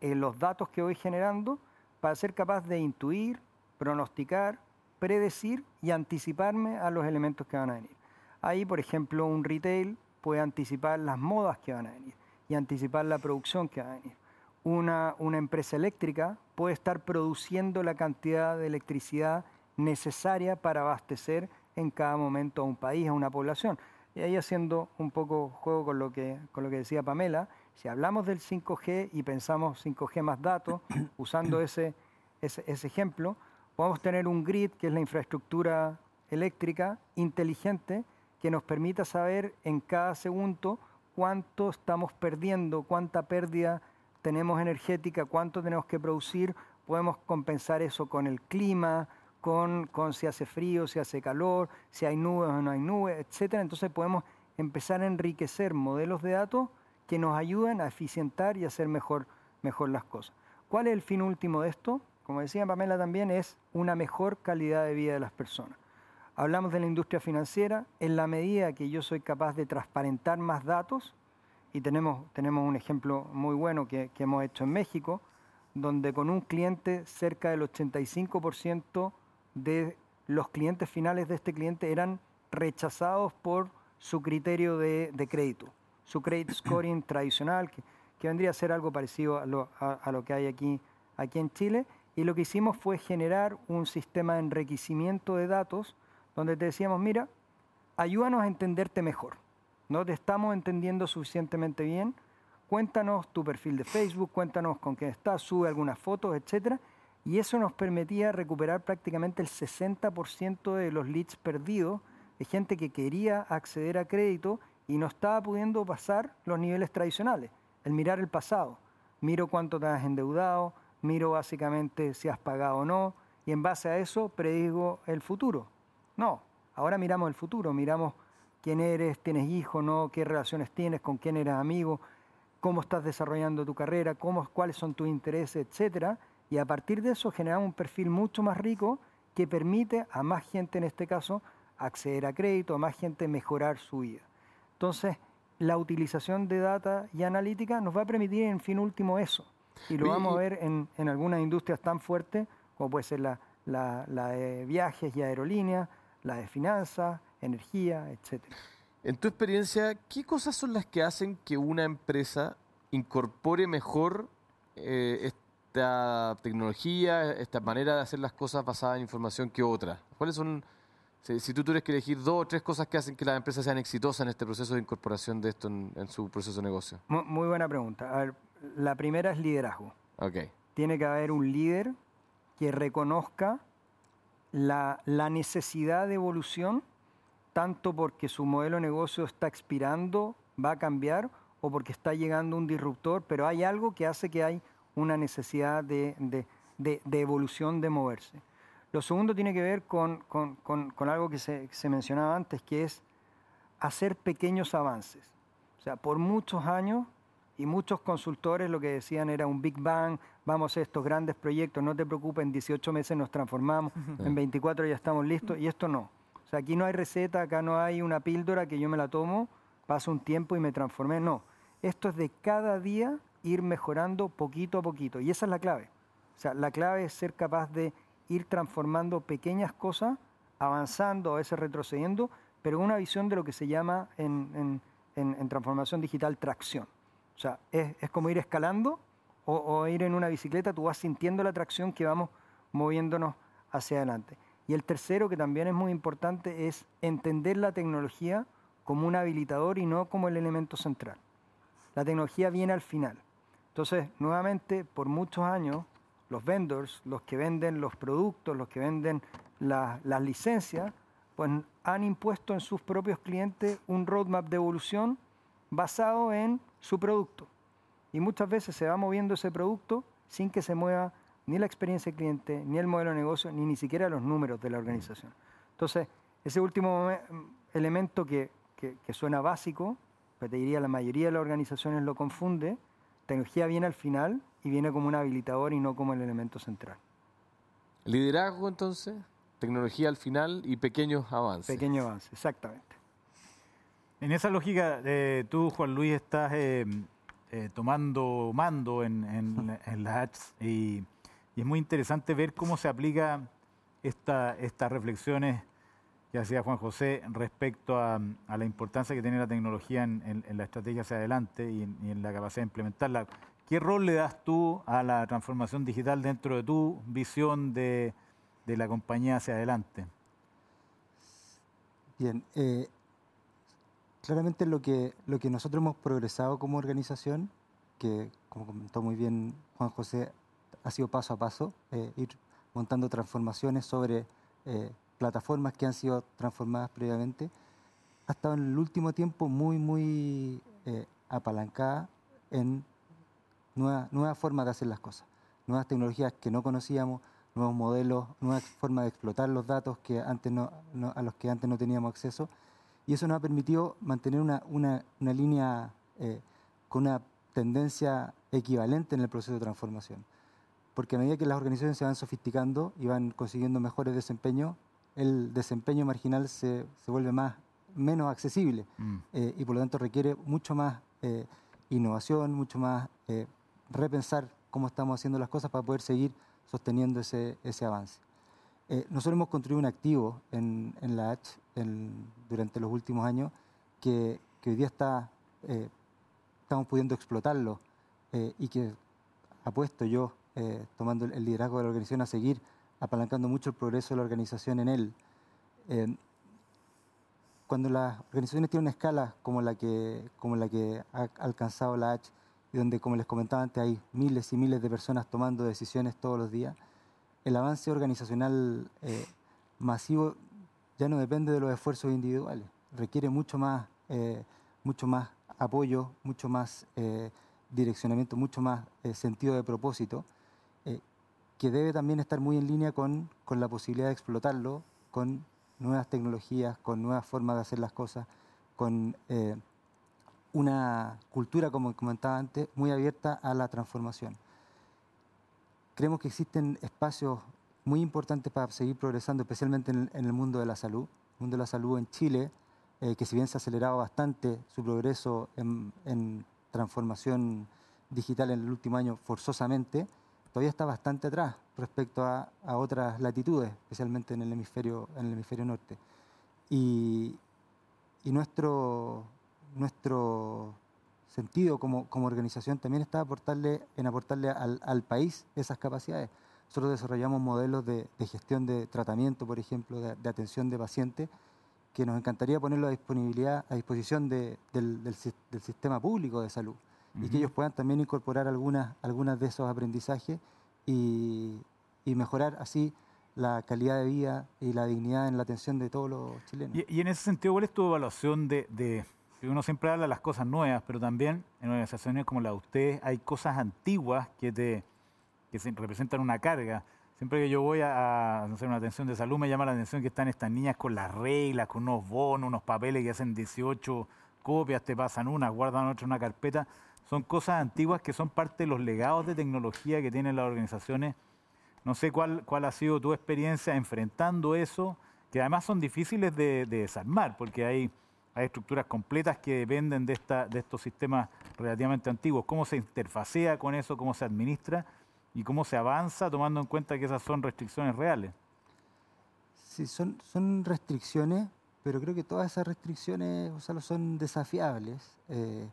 eh, los datos que voy generando para ser capaz de intuir, pronosticar, predecir y anticiparme a los elementos que van a venir. Ahí, por ejemplo, un retail puede anticipar las modas que van a venir y anticipar la producción que va a venir. Una, una empresa eléctrica puede estar produciendo la cantidad de electricidad necesaria para abastecer en cada momento a un país, a una población. Y ahí haciendo un poco juego con lo que, con lo que decía Pamela, si hablamos del 5G y pensamos 5G más datos, usando ese, ese, ese ejemplo, podemos tener un grid, que es la infraestructura eléctrica inteligente, que nos permita saber en cada segundo cuánto estamos perdiendo, cuánta pérdida tenemos energética, cuánto tenemos que producir, podemos compensar eso con el clima, con, con si hace frío, si hace calor, si hay nubes o no hay nubes, etc. Entonces podemos empezar a enriquecer modelos de datos que nos ayuden a eficientar y hacer mejor, mejor las cosas. ¿Cuál es el fin último de esto? Como decía Pamela también, es una mejor calidad de vida de las personas. Hablamos de la industria financiera, en la medida que yo soy capaz de transparentar más datos, y tenemos, tenemos un ejemplo muy bueno que, hemos hecho en México, donde con un cliente cerca del 85% de los clientes finales de este cliente eran rechazados por su criterio de, crédito, su credit scoring tradicional, que, vendría a ser algo parecido a lo, a lo, que hay aquí, aquí en Chile. Y lo que hicimos fue generar un sistema de enriquecimiento de datos donde te decíamos, mira, ayúdanos a entenderte mejor. No te estamos entendiendo suficientemente bien. Cuéntanos tu perfil de Facebook, cuéntanos con quién estás, sube algunas fotos, etc. Y eso nos permitía recuperar prácticamente el 60% de los leads perdidos de gente que quería acceder a crédito y no estaba pudiendo pasar los niveles tradicionales. El mirar el pasado. Miro cuánto te has endeudado, miro básicamente si has pagado o no, y en base a eso predigo el futuro. No, ahora miramos el futuro, miramos quién eres, tienes hijos, no, qué relaciones tienes, con quién eres amigo, cómo estás desarrollando tu carrera, cómo, cuáles son tus intereses, etcétera, y a partir de eso generamos un perfil mucho más rico que permite a más gente en este caso acceder a crédito, a más gente mejorar su vida. Entonces, la utilización de data y analítica nos va a permitir en fin último eso. Y lo vamos a ver en, algunas industrias tan fuertes como puede ser la, la de viajes y aerolíneas, la de finanzas, energía, etc. En tu experiencia, ¿qué cosas son las que hacen que una empresa incorpore mejor eh, esta tecnología, esta manera de hacer las cosas basada en información que otra? ¿Cuáles son, si, tú tuvieras que elegir dos o tres cosas que hacen que las empresas sean exitosas en este proceso de incorporación de esto en, su proceso de negocio? Muy, buena pregunta. A ver, la primera es liderazgo. Okay. Tiene que haber un líder que reconozca la, la necesidad de evolución tanto porque su modelo de negocio está expirando, va a cambiar, o porque está llegando un disruptor, pero hay algo que hace que hay una necesidad de, evolución, de moverse. Lo segundo tiene que ver con, algo que se, se, mencionaba antes, que es hacer pequeños avances. O sea, por muchos años y muchos consultores lo que decían era un Big Bang, vamos a estos grandes proyectos, no te preocupes, en 18 meses nos transformamos, en 24 ya estamos listos, y esto no. O sea, aquí no hay receta, acá no hay una píldora que yo me la tomo, paso un tiempo y me transformé. No, esto es de cada día ir mejorando poquito a poquito. Y esa es la clave. O sea, la clave es ser capaz de ir transformando pequeñas cosas, avanzando, a veces retrocediendo, pero una visión de lo que se llama en, transformación digital tracción. O sea, es, como ir escalando o, ir en una bicicleta, tú vas sintiendo la tracción que vamos moviéndonos hacia adelante. Y el tercero, que también es muy importante, es entender la tecnología como un habilitador y no como el elemento central. La tecnología viene al final. Entonces, nuevamente, por muchos años, los vendors, los que venden los productos, los que venden las licencias, pues han impuesto en sus propios clientes un roadmap de evolución basado en su producto. Y muchas veces se va moviendo ese producto sin que se mueva ni la experiencia del cliente, ni el modelo de negocio, ni ni siquiera los números de la organización. Entonces, ese último elemento que, suena básico, pues te diría la mayoría de las organizaciones lo confunde, tecnología viene al final y viene como un habilitador y no como el elemento central. Liderazgo entonces, tecnología al final y pequeños avances. Pequeños avances, exactamente. En esa lógica, eh, tú, Juan Luis, estás eh, eh, tomando mando en, en, las ads y es muy interesante ver cómo se aplica esta, estas reflexiones que hacía Juan José respecto a, la importancia que tiene la tecnología en, la estrategia hacia adelante y en, la capacidad de implementarla. ¿Qué rol le das tú a la transformación digital dentro de tu visión de, la compañía hacia adelante? Bien, eh, claramente lo que, lo que nosotros hemos progresado como organización, que como comentó muy bien Juan José, ha sido paso a paso, eh, ir montando transformaciones sobre eh, plataformas que han sido transformadas previamente. Ha estado en el último tiempo muy, muy eh, apalancada en nuevas nueva formas de hacer las cosas, nuevas tecnologías que no conocíamos, nuevos modelos, nuevas formas de explotar los datos que antes no, a los que antes no teníamos acceso. Y eso nos ha permitido mantener una, una, una línea con una tendencia equivalente en el proceso de transformación porque a medida que las organizaciones se van sofisticando y van consiguiendo mejores desempeños, el desempeño marginal se, se vuelve más, menos accesible mm. eh, y por lo tanto requiere mucho más eh, innovación, mucho más eh, repensar cómo estamos haciendo las cosas para poder seguir sosteniendo ese, ese avance. nosotros hemos construido un activo en, en la H durante los últimos años que, que hoy día está, estamos pudiendo explotarlo y que apuesto yo eh, tomando el liderazgo de la organización, a seguir apalancando mucho el progreso de la organización en él. Eh, cuando las organizaciones tienen una escala como la que, como la que ha alcanzado la H, y donde, como les comentaba antes, hay miles y miles de personas tomando decisiones todos los días, el avance organizacional eh, masivo ya no depende de los esfuerzos individuales, requiere mucho más, mucho más apoyo, mucho más direccionamiento, mucho más sentido de propósito que debe también estar muy en línea con, con la posibilidad de explotarlo, con nuevas tecnologías, con nuevas formas de hacer las cosas, con eh, una cultura, como comentaba antes, muy abierta a la transformación. Creemos que existen espacios muy importantes para seguir progresando, especialmente en el, mundo de la salud. El mundo de la salud en Chile, eh, que si bien se ha acelerado bastante su progreso en, en transformación digital en el último año forzosamente, todavía está bastante atrás respecto a, otras latitudes, especialmente en el hemisferio, en el hemisferio norte. Y, nuestro, nuestro sentido como, como, organización también está aportarle, en aportarle al, país esas capacidades. Nosotros desarrollamos modelos de, gestión de tratamiento, por ejemplo, de, atención de pacientes, que nos encantaría ponerlo a, disponibilidad, a disposición del, del, sistema público de salud y que ellos puedan también incorporar algunas, algunas de esos aprendizajes y, mejorar así la calidad de vida y la dignidad en la atención de todos los chilenos. Y, en ese sentido, ¿cuál es tu evaluación de, de, uno siempre habla de las cosas nuevas, pero también en organizaciones como la de ustedes hay cosas antiguas que te que representan una carga? Siempre que yo voy a, hacer una atención de salud me llama la atención que están estas niñas con las reglas, con unos bonos, unos papeles que hacen 18 copias, te pasan una, guardan otra en una carpeta son cosas antiguas que son parte de los legados de tecnología que tienen las organizaciones. No sé cuál, cuál ha sido tu experiencia enfrentando eso, que además son difíciles de, desarmar, porque hay, hay estructuras completas que dependen de, esta, de estos sistemas relativamente antiguos. ¿Cómo se interfacea con eso? ¿Cómo se administra? ¿Y cómo se avanza tomando en cuenta que esas son restricciones reales? Sí, son, son restricciones, pero creo que todas esas restricciones o son desafiables. Eh,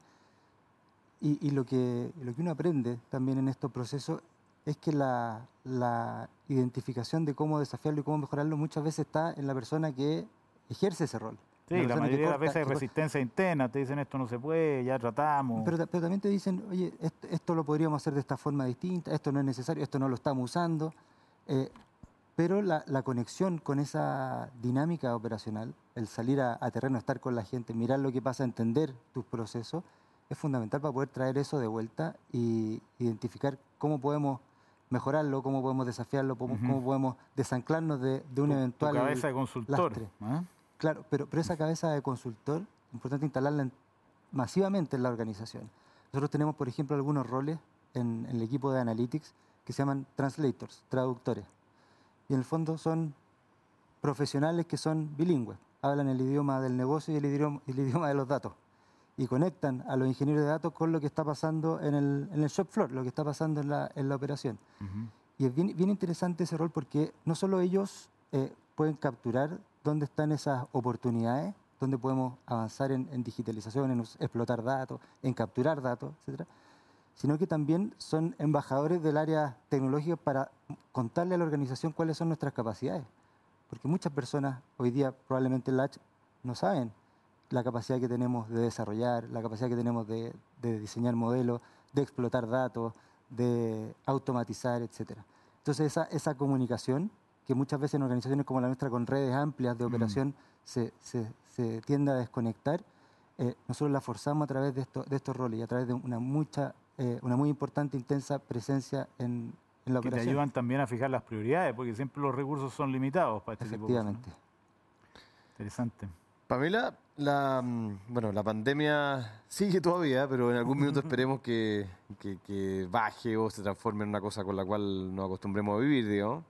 y, lo, que, lo que uno aprende también en estos procesos es que la, identificación de cómo desafiarlo y cómo mejorarlo muchas veces está en la persona que ejerce ese rol. Sí, la, mayoría de las veces hay resistencia interna, te dicen esto no se puede, ya tratamos. Pero, pero también te dicen, oye, esto, lo podríamos hacer de esta forma distinta, esto no es necesario, esto no lo estamos usando. Eh, pero la, conexión con esa dinámica operacional, el salir a, a terreno, estar con la gente, mirar lo que pasa, entender tus procesos, es fundamental para poder traer eso de vuelta y identificar cómo podemos mejorarlo, cómo podemos desafiarlo, cómo, podemos desanclarnos de, un eventual. Tu cabeza de consultor. ¿ah? Claro, pero, pero esa cabeza de consultor, importante instalarla masivamente en la organización. Nosotros tenemos, por ejemplo, algunos roles en, en, el equipo de Analytics que se llaman translators, traductores. Y en el fondo son profesionales que son bilingües, hablan el idioma del negocio y el idioma, el idioma de los datos y conectan a los ingenieros de datos con lo que está pasando en el, en el shop floor, lo que está pasando en la, en la operación. Y es bien, bien, interesante ese rol porque no solo ellos eh, pueden capturar dónde están esas oportunidades, dónde podemos avanzar en, digitalización, en explotar datos, en capturar datos, etcétera, sino que también son embajadores del área tecnológica para contarle a la organización cuáles son nuestras capacidades. Porque muchas personas hoy día probablemente en Latch no saben la capacidad que tenemos de desarrollar, la capacidad que tenemos de, diseñar modelos, de explotar datos, de automatizar, etc. Entonces esa, esa comunicación, que muchas veces en organizaciones como la nuestra, con redes amplias de mm. operación, se, se, tiende a desconectar, eh, nosotros la forzamos a través de, esto, de estos roles y a través de una, mucha, eh, una muy importante, intensa presencia en, en la operación. Que te ayudan también a fijar las prioridades, porque siempre los recursos son limitados para este Efectivamente. tipo de cosas. Interesante. Pamela, la, mm, bueno, la pandemia sigue todavía, pero en algún minuto esperemos que, baje o se transforme en una cosa con la cual nos acostumbremos a vivir, digamos.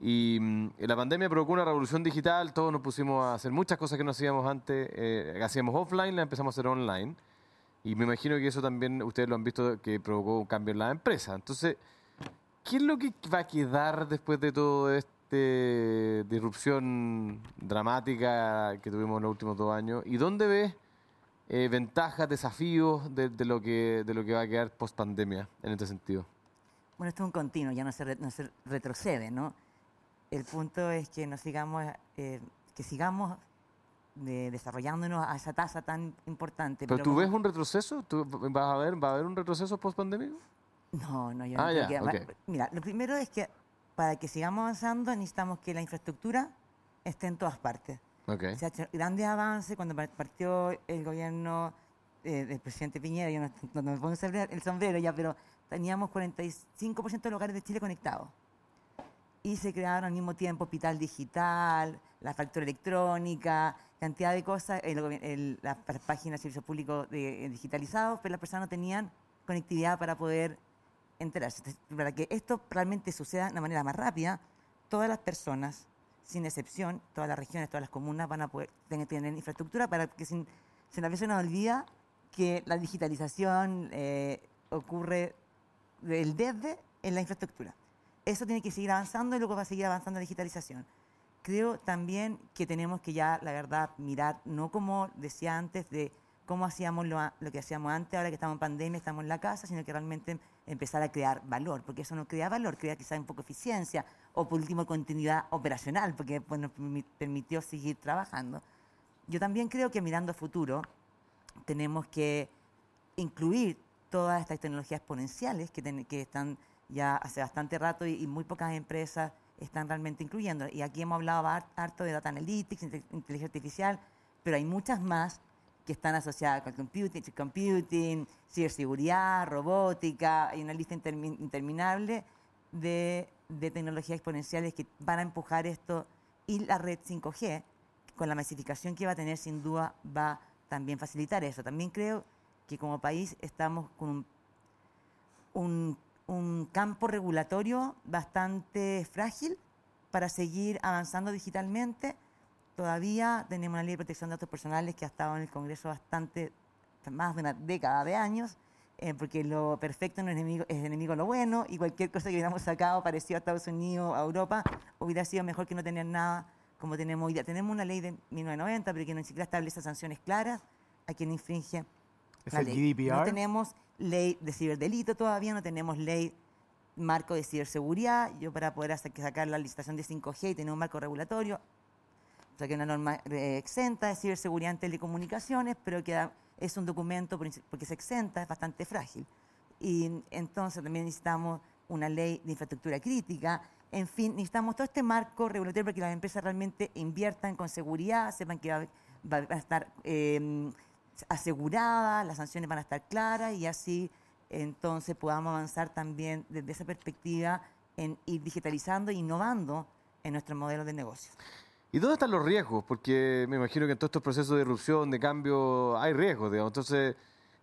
Y mm, la pandemia provocó una revolución digital, todos nos pusimos a hacer muchas cosas que no hacíamos antes, eh, hacíamos offline, las empezamos a hacer online. Y me imagino que eso también ustedes lo han visto que provocó un cambio en la empresa. Entonces, ¿qué es lo que va a quedar después de todo esto? de disrupción dramática que tuvimos en los últimos dos años y dónde ves eh, ventajas, desafíos de, lo que, de lo que va a quedar post pandemia en este sentido. Bueno, esto es un continuo, ya no se, no se retrocede, ¿no? El punto es que nos sigamos, eh, que sigamos desarrollándonos a esa tasa tan importante. ¿Pero, tú ves un retroceso? ¿Tú vas a ver, ¿Va a haber un retroceso post pandemia? No, no, yo no ah, creo Mira, lo primero es que para que sigamos avanzando necesitamos que la infraestructura esté en todas partes. Se ha hecho grandes avances cuando partió el gobierno eh, del presidente Piñera, yo no, me pongo el sombrero ya, pero, teníamos 45% de lugares de Chile conectados. Y se crearon al mismo tiempo hospital digital, la factura electrónica, cantidad de cosas, las páginas de servicios públicos de, digitalizados, pero las personas no tenían conectividad para poder enterarse. Para que esto realmente suceda de una manera más rápida, todas las personas, sin excepción, todas las regiones, todas las comunas van a poder tener, infraestructura para que sin, veces nos olvida que la digitalización eh, ocurre desde en la infraestructura. Eso tiene que seguir avanzando y luego va a seguir avanzando la digitalización. Creo también que tenemos que ya, la verdad, mirar, no como decía antes, de cómo hacíamos lo, que hacíamos antes, ahora que estamos en pandemia, estamos en la casa, sino que realmente empezar a crear valor, porque eso no crea valor, crea quizás un poco eficiencia o por último continuidad operacional, porque pues, nos permitió seguir trabajando. Yo también creo que mirando a futuro tenemos que incluir todas estas tecnologías exponenciales que, que están ya hace bastante rato y, muy pocas empresas están realmente incluyendo. Y aquí hemos hablado harto de data analytics, inteligencia artificial, pero hay muchas más que están asociadas con computing, computing, ciberseguridad, robótica, hay una lista interminable de, de tecnologías exponenciales que van a empujar esto y la red 5G, con la masificación que va a tener, sin duda va también facilitar eso. También creo que como país estamos con un, campo regulatorio bastante frágil para seguir avanzando digitalmente. Todavía tenemos una ley de protección de datos personales que ha estado en el Congreso bastante, más de una década de años, eh, porque lo perfecto no es enemigo, es enemigo lo bueno, y cualquier cosa que hubiéramos sacado parecido a Estados Unidos, a Europa, hubiera sido mejor que no tener nada como tenemos hoy día. Tenemos una ley de 1990, pero que no siquiera establece sanciones claras a quien infringe ley. No tenemos ley de ciberdelito todavía, no tenemos ley marco de ciberseguridad. Yo para poder hacer, sacar la licitación de 5G y tener un marco regulatorio, saqué una norma eh, exenta de ciberseguridad en telecomunicaciones, pero que es un documento porque se exenta, es bastante frágil. Y entonces también necesitamos una ley de infraestructura crítica. En fin, necesitamos todo este marco regulatorio para que las empresas realmente inviertan con seguridad, sepan que va, a estar eh, asegurada, las sanciones van a estar claras y así entonces podamos avanzar también desde esa perspectiva en ir digitalizando e innovando en nuestro modelo de negocio. ¿Y dónde están los riesgos? Porque me imagino que en todos estos procesos de irrupción, de cambio, hay riesgos, digamos. Entonces,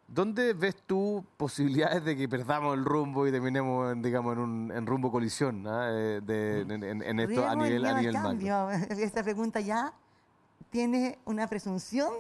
¿dónde ves tú posibilidades de que perdamos el rumbo y terminemos, digamos, en un rumbo colisión ¿ah? eh, en, esto a nivel, a nivel. Esta pregunta ya tiene una presunción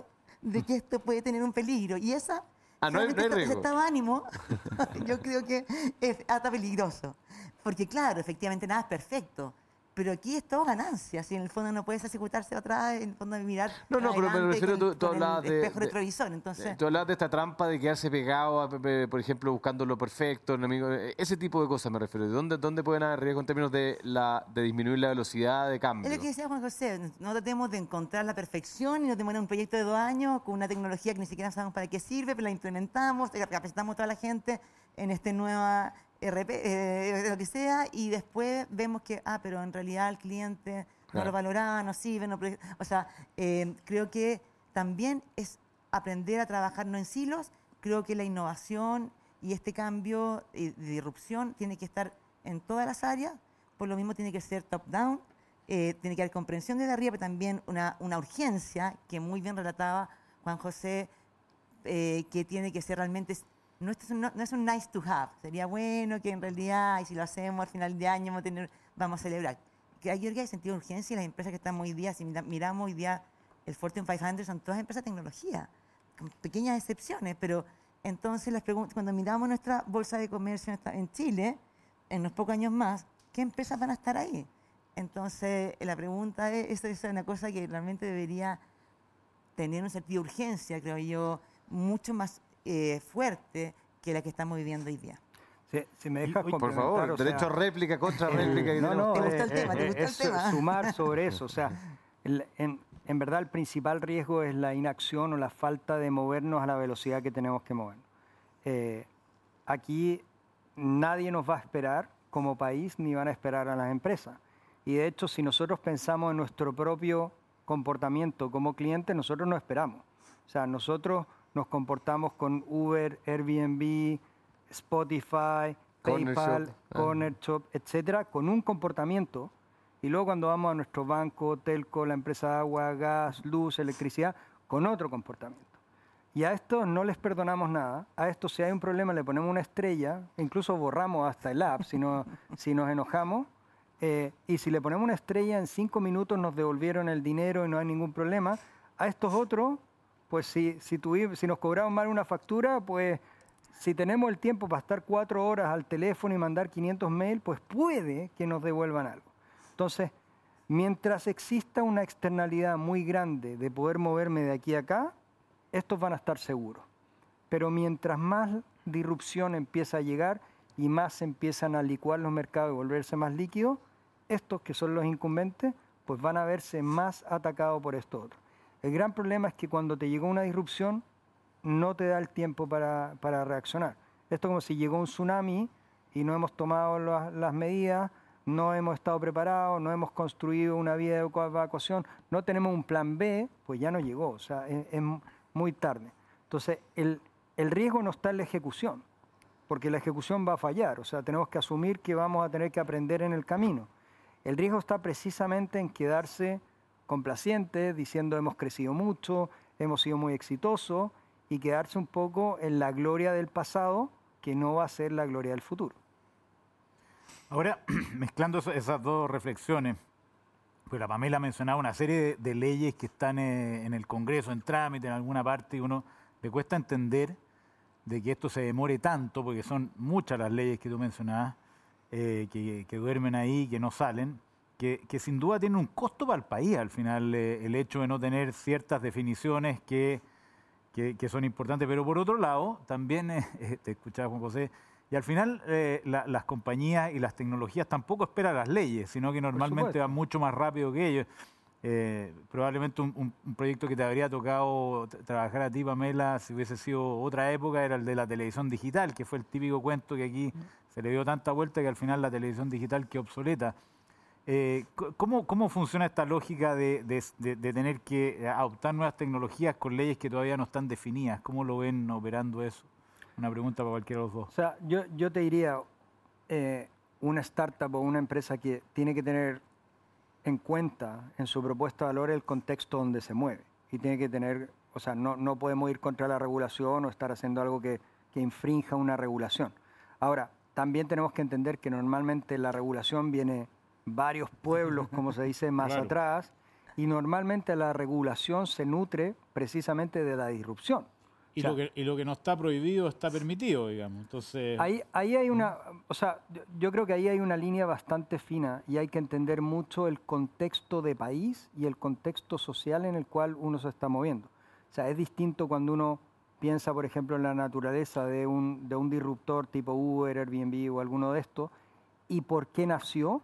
de que esto puede tener un peligro. Y esa, ah, no, hay, no estado ánimo, yo creo que es hasta peligroso. Porque claro, efectivamente nada es perfecto. Pero aquí es todo ganancia, si en el fondo no puedes ejecutarse atrás, en el fondo de mirar. No, no, pero me refiero, tú, tú hablabas de. Espejo retrovisor, entonces. Tú hablabas de esta trampa de quedarse pegado, por ejemplo, buscando lo perfecto, enemigo, ese tipo de cosas me refiero. ¿De dónde, dónde pueden haber riesgo en términos de, la, de disminuir la velocidad de cambio? Es lo que decía Juan José, no tratemos de encontrar la perfección y no tenemos un proyecto de dos años con una tecnología que ni siquiera sabemos para qué sirve, pero la implementamos, capacitamos a toda la gente en este nueva RP, eh, lo que sea, y después vemos que, ah, pero en realidad el cliente no lo valoraba, no sirve, no, o sea, eh, creo que también es aprender a trabajar no en silos, creo que la innovación y este cambio de disrupción tiene que estar en todas las áreas, por lo mismo tiene que ser top-down, eh, tiene que haber comprensión desde arriba, pero también una, una urgencia que muy bien relataba Juan José, que tiene que ser realmente no es, un, no, es un nice to have. Sería bueno que en realidad, y si lo hacemos al final de año, vamos a, tener, vamos a celebrar. Que hay, sentido de urgencia y las empresas que están hoy día, si miramos hoy día el Fortune 500, son todas empresas de tecnología, con pequeñas excepciones, pero entonces las cuando miramos nuestra bolsa de comercio en Chile, en unos pocos años más, ¿qué empresas van a estar ahí? Entonces, la pregunta es, es una cosa que realmente debería tener un sentido de urgencia, creo yo, mucho más eh, fuerte que la que estamos viviendo hoy día. Si, me dejas Por favor, derecho a réplica, contra réplica. no, no, ¿Te gusta el eh, tema? ¿Te gusta el tema? Sumar sobre eso. O sea, en, en, verdad el principal riesgo es la inacción o la falta de movernos a la velocidad que tenemos que movernos. Eh, aquí nadie nos va a esperar como país ni van a esperar a las empresas. Y de hecho, si nosotros pensamos en nuestro propio comportamiento como clientes, nosotros no esperamos. O sea, nosotros nos comportamos con Uber, Airbnb, Spotify, PayPal, ah. Corner Shop, etcétera, con un comportamiento. Y luego cuando vamos a nuestro banco, telco, la empresa de agua, gas, luz, electricidad, con otro comportamiento. Y a esto no les perdonamos nada. A esto si hay un problema le ponemos una estrella, incluso borramos hasta el app si, si nos enojamos. Eh, y si le ponemos una estrella en cinco minutos nos devolvieron el dinero y no hay ningún problema. A estos otros, pues si, si, si nos cobraron mal una factura, pues si tenemos el tiempo para estar cuatro horas al teléfono y mandar 500 mails, pues puede que nos devuelvan algo. Entonces, mientras exista una externalidad muy grande de poder moverme de aquí a acá, estos van a estar seguros. Pero mientras más disrupción empieza a llegar y más empiezan a licuar los mercados y volverse más líquidos, estos que son los incumbentes, pues van a verse más atacados por esto otro. El gran problema es que cuando te llegó una disrupción, no te da el tiempo para, reaccionar. Esto es como si llegó un tsunami y no hemos tomado las, medidas, no hemos estado preparados, no hemos construido una vía de evacuación, no tenemos un plan B, pues ya no llegó, o sea, es, muy tarde. Entonces, el, el riesgo no está en la ejecución, porque la ejecución va a fallar, o sea, tenemos que asumir que vamos a tener que aprender en el camino. El riesgo está precisamente en quedarse complaciente, diciendo hemos crecido mucho, hemos sido muy exitosos, y quedarse un poco en la gloria del pasado, que no va a ser la gloria del futuro. Ahora, mezclando esas dos reflexiones, pues la Pamela mencionaba una serie de, leyes que están eh, en el Congreso, en trámite, en alguna parte, y uno le cuesta entender de que esto se demore tanto, porque son muchas las leyes que tú mencionabas, eh, que, duermen ahí, que no salen, que, sin duda tienen un costo para el país al final, eh, el hecho de no tener ciertas definiciones que, son importantes. Pero por otro lado, también, te escuchaba Juan José, y al final eh, las compañías y las tecnologías tampoco esperan las leyes, sino que normalmente van mucho más rápido que ellos. probablemente un, proyecto que te habría tocado trabajar a ti, Pamela, si hubiese sido otra época, era el de la televisión digital, que fue el típico cuento que aquí se le dio tanta vuelta que al final la televisión digital quedó obsoleta. Eh, ¿cómo, ¿Cómo funciona esta lógica de, tener que adoptar nuevas tecnologías con leyes que todavía no están definidas? ¿Cómo lo ven operando eso? Una pregunta para cualquiera de los dos. O sea, yo, yo te diría, eh, una startup o una empresa que tiene que tener en cuenta en su propuesta de valor el contexto donde se mueve. Y tiene que tener, o sea, no, no podemos ir contra la regulación o estar haciendo algo que, que infrinja una regulación. Ahora, también tenemos que entender que normalmente la regulación viene varios pueblos, como se dice, más atrás, y normalmente la regulación se nutre precisamente de la disrupción. Y, lo que, y lo que no está prohibido está permitido, digamos. Entonces... Ahí, ahí hay una, o sea, yo creo que ahí hay una línea bastante fina y hay que entender mucho el contexto de país y el contexto social en el cual uno se está moviendo. O sea, es distinto cuando uno piensa, por ejemplo, en la naturaleza de un, de un disruptor tipo Uber, Airbnb o alguno de estos, y por qué nació,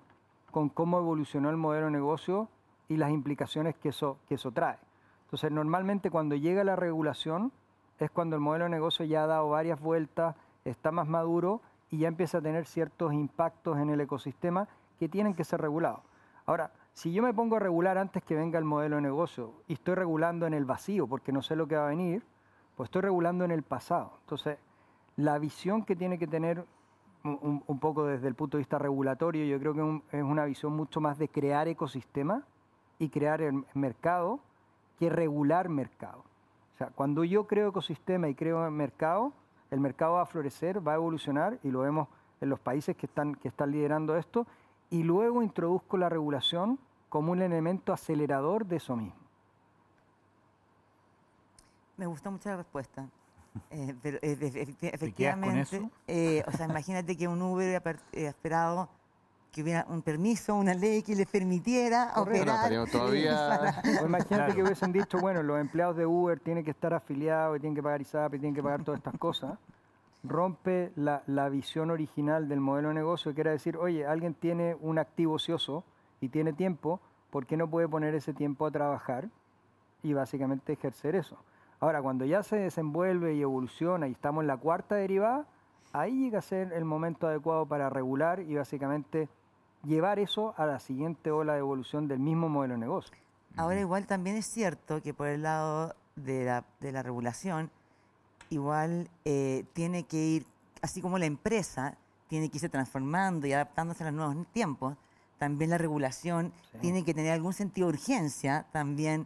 con cómo evolucionó el modelo de negocio y las implicaciones que eso, que eso trae. Entonces, normalmente cuando llega la regulación es cuando el modelo de negocio ya ha dado varias vueltas, está más maduro y ya empieza a tener ciertos impactos en el ecosistema que tienen que ser regulados. Ahora, si yo me pongo a regular antes que venga el modelo de negocio y estoy regulando en el vacío porque no sé lo que va a venir, pues estoy regulando en el pasado. Entonces, la visión que tiene que tener un, poco desde el punto de vista regulatorio, yo creo que es una visión mucho más de crear ecosistema y crear el mercado que regular mercado. O sea, cuando yo creo ecosistema y creo mercado, el mercado va a florecer, va a evolucionar y lo vemos en los países que están, que están liderando esto, y luego introduzco la regulación como un elemento acelerador de eso mismo. Me gusta mucho la respuesta. Eh, pero eh, efectivamente, eh, o sea, imagínate que un Uber hubiera esperado que hubiera un permiso, una ley que les permitiera operar. todavía... imagínate que hubiesen dicho, bueno, los empleados de Uber tienen que estar afiliados y tienen que pagar ISAP y tienen que pagar todas estas cosas. Rompe la, la visión original del modelo de negocio, que era decir, oye, alguien tiene un activo ocioso y tiene tiempo, ¿por qué no puede poner ese tiempo a trabajar y básicamente ejercer eso? Ahora, cuando ya se desenvuelve y evoluciona y estamos en la cuarta derivada, ahí llega a ser el momento adecuado para regular y básicamente llevar eso a la siguiente ola de evolución del mismo modelo de negocio. Ahora igual también es cierto que por el lado de la, regulación, igual eh, tiene que ir así como la empresa tiene que irse transformando y adaptándose a los nuevos tiempos, también la regulación tiene que tener algún sentido de urgencia también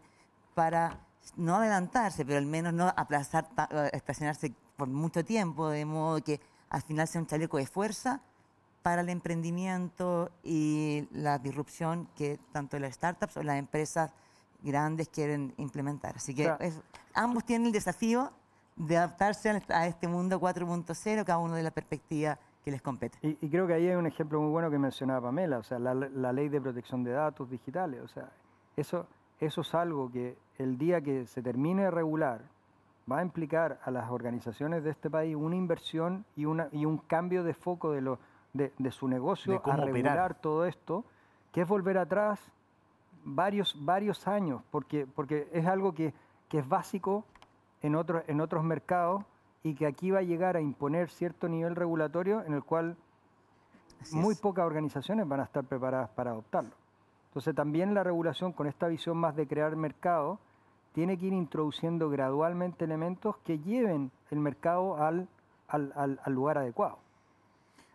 para no adelantarse, pero al menos no aplazar, eh, estacionarse por mucho tiempo, de modo que al final sea un chaleco de fuerza para el emprendimiento y la disrupción que tanto las startups o las empresas grandes quieren implementar. Así que ambos tienen el desafío de adaptarse a este mundo 4.0, cada uno de la perspectiva que les compete. Y, creo que ahí hay un ejemplo muy bueno que mencionaba Pamela, o sea, la, ley de protección de datos digitales, o sea, eso, eso es algo que el día que se termine de regular va a implicar a las organizaciones de este país una inversión y, una, y un cambio de foco de, lo, de, su negocio a regular todo esto, que es volver atrás varios, varios años, porque, porque es algo que, que es básico en, otros en otros mercados y que aquí va a llegar a imponer cierto nivel regulatorio en el cual muy pocas organizaciones van a estar preparadas para adoptarlo. Entonces también la regulación con esta visión más de crear mercado tiene que ir introduciendo gradualmente elementos que lleven el mercado al, al, lugar adecuado.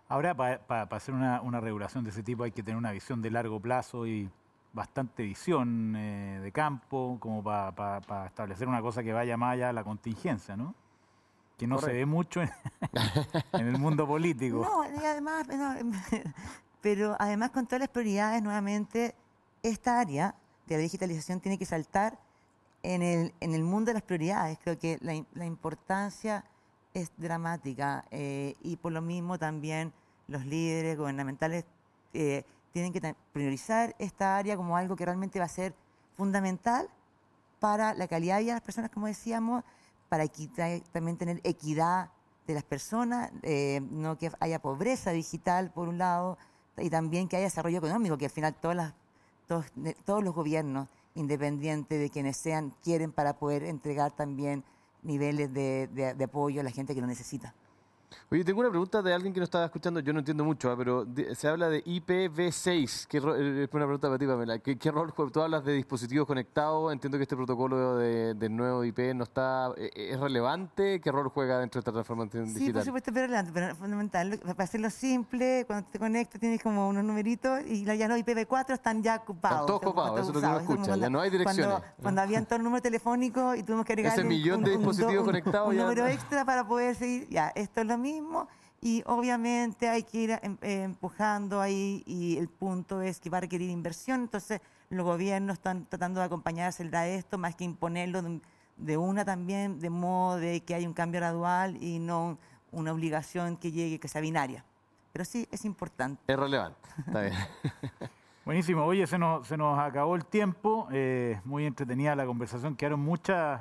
Ahora, para hacer una, una, regulación de ese tipo hay que tener una visión de largo plazo y bastante visión eh, de campo, como para establecer una cosa que vaya más allá de la contingencia, ¿no? que no se ve mucho en, el mundo político. No, y además, pero además con todas las prioridades, nuevamente, esta área de la digitalización tiene que saltar en el, en el mundo de las prioridades. Creo que la, importancia es dramática eh, y por lo mismo también los líderes gubernamentales eh, tienen que priorizar esta área como algo que realmente va a ser fundamental para la calidad de vida de las personas, como decíamos, para también tener equidad de las personas, eh, no que haya pobreza digital por un lado, y también que haya desarrollo económico, que al final todas las, todos, todos los gobiernos, independientes de quienes sean, quieren para poder entregar también niveles de apoyo a la gente que lo necesita. Oye, tengo una pregunta de alguien que no estaba escuchando, yo no entiendo mucho, ¿ah? pero se habla de IPv6, que eh, es una pregunta para ti, Pamela. ¿Qué, ¿Qué, rol juega? Tú hablas de dispositivos conectados, entiendo que este protocolo de, del nuevo IP no está, eh, eh, ¿es relevante? ¿Qué rol juega dentro de esta transformación digital? Sí, por supuesto es relevante, pero es fundamental. Para hacerlo simple, cuando te conectas tienes como unos numeritos y ya los IPv4 están ya ocupados. Están todos ocupados, eso es lo que uno escucha, ya no hay direcciones. Cuando, cuando habían todo el número telefónico y tuvimos que agregar Ese millón de dispositivos conectados un, número extra para poder seguir, ya, esto es lo mismo y obviamente hay que ir em, eh, empujando ahí y el punto es que va a requerir inversión, entonces los gobiernos están tratando de acompañar a esto más que imponerlo de, una también, de modo de que haya un cambio gradual y no una obligación que llegue, que sea binaria. Pero sí, es importante. Es relevante, está bien. Buenísimo, oye, se nos, se nos acabó el tiempo, eh, muy entretenida la conversación, quedaron muchas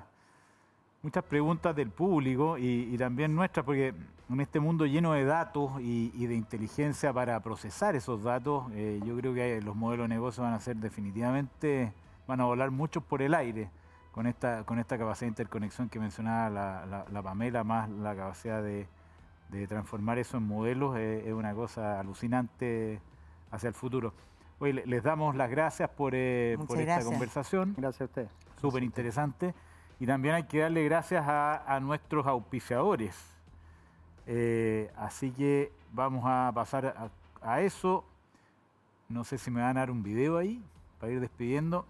muchas preguntas del público y, también nuestras, porque en este mundo lleno de datos y, de inteligencia para procesar esos datos, eh, yo creo que los modelos de negocio van a ser definitivamente, van a volar muchos por el aire con esta, con esta capacidad de interconexión que mencionaba la, Pamela, más la capacidad de, transformar eso en modelos, eh, es una cosa alucinante hacia el futuro. Hoy les damos las gracias por, eh, por esta conversación. Gracias a usted. Súper interesante. Y también hay que darle gracias a, nuestros auspiciadores. Eh, así que vamos a pasar a, eso. No sé si me van a dar un video ahí para ir despidiendo.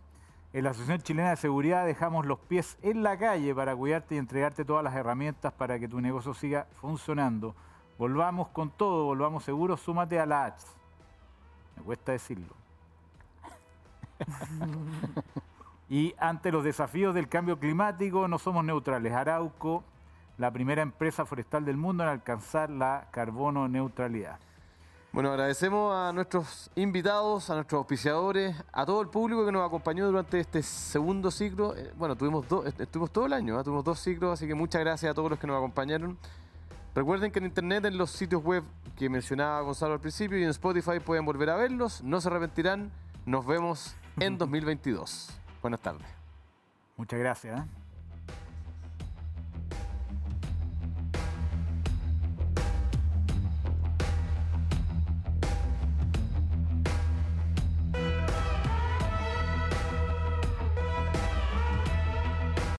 En la Asociación Chilena de Seguridad dejamos los pies en la calle para cuidarte y entregarte todas las herramientas para que tu negocio siga funcionando. Volvamos con todo, volvamos seguros, súmate a la ATS. Me cuesta decirlo. Y ante los desafíos del cambio climático no somos neutrales. Arauco, la primera empresa forestal del mundo en alcanzar la carbono neutralidad. Bueno, agradecemos a nuestros invitados, a nuestros auspiciadores, a todo el público que nos acompañó durante este segundo ciclo. Eh, bueno, tuvimos dos, estuvimos todo el año, ¿eh? tuvimos dos ciclos, así que muchas gracias a todos los que nos acompañaron. Recuerden que en internet, en los sitios web que mencionaba Gonzalo al principio y en Spotify pueden volver a verlos, no se arrepentirán. Nos vemos en 2022. Buenas tardes. Muchas gracias. ¿eh?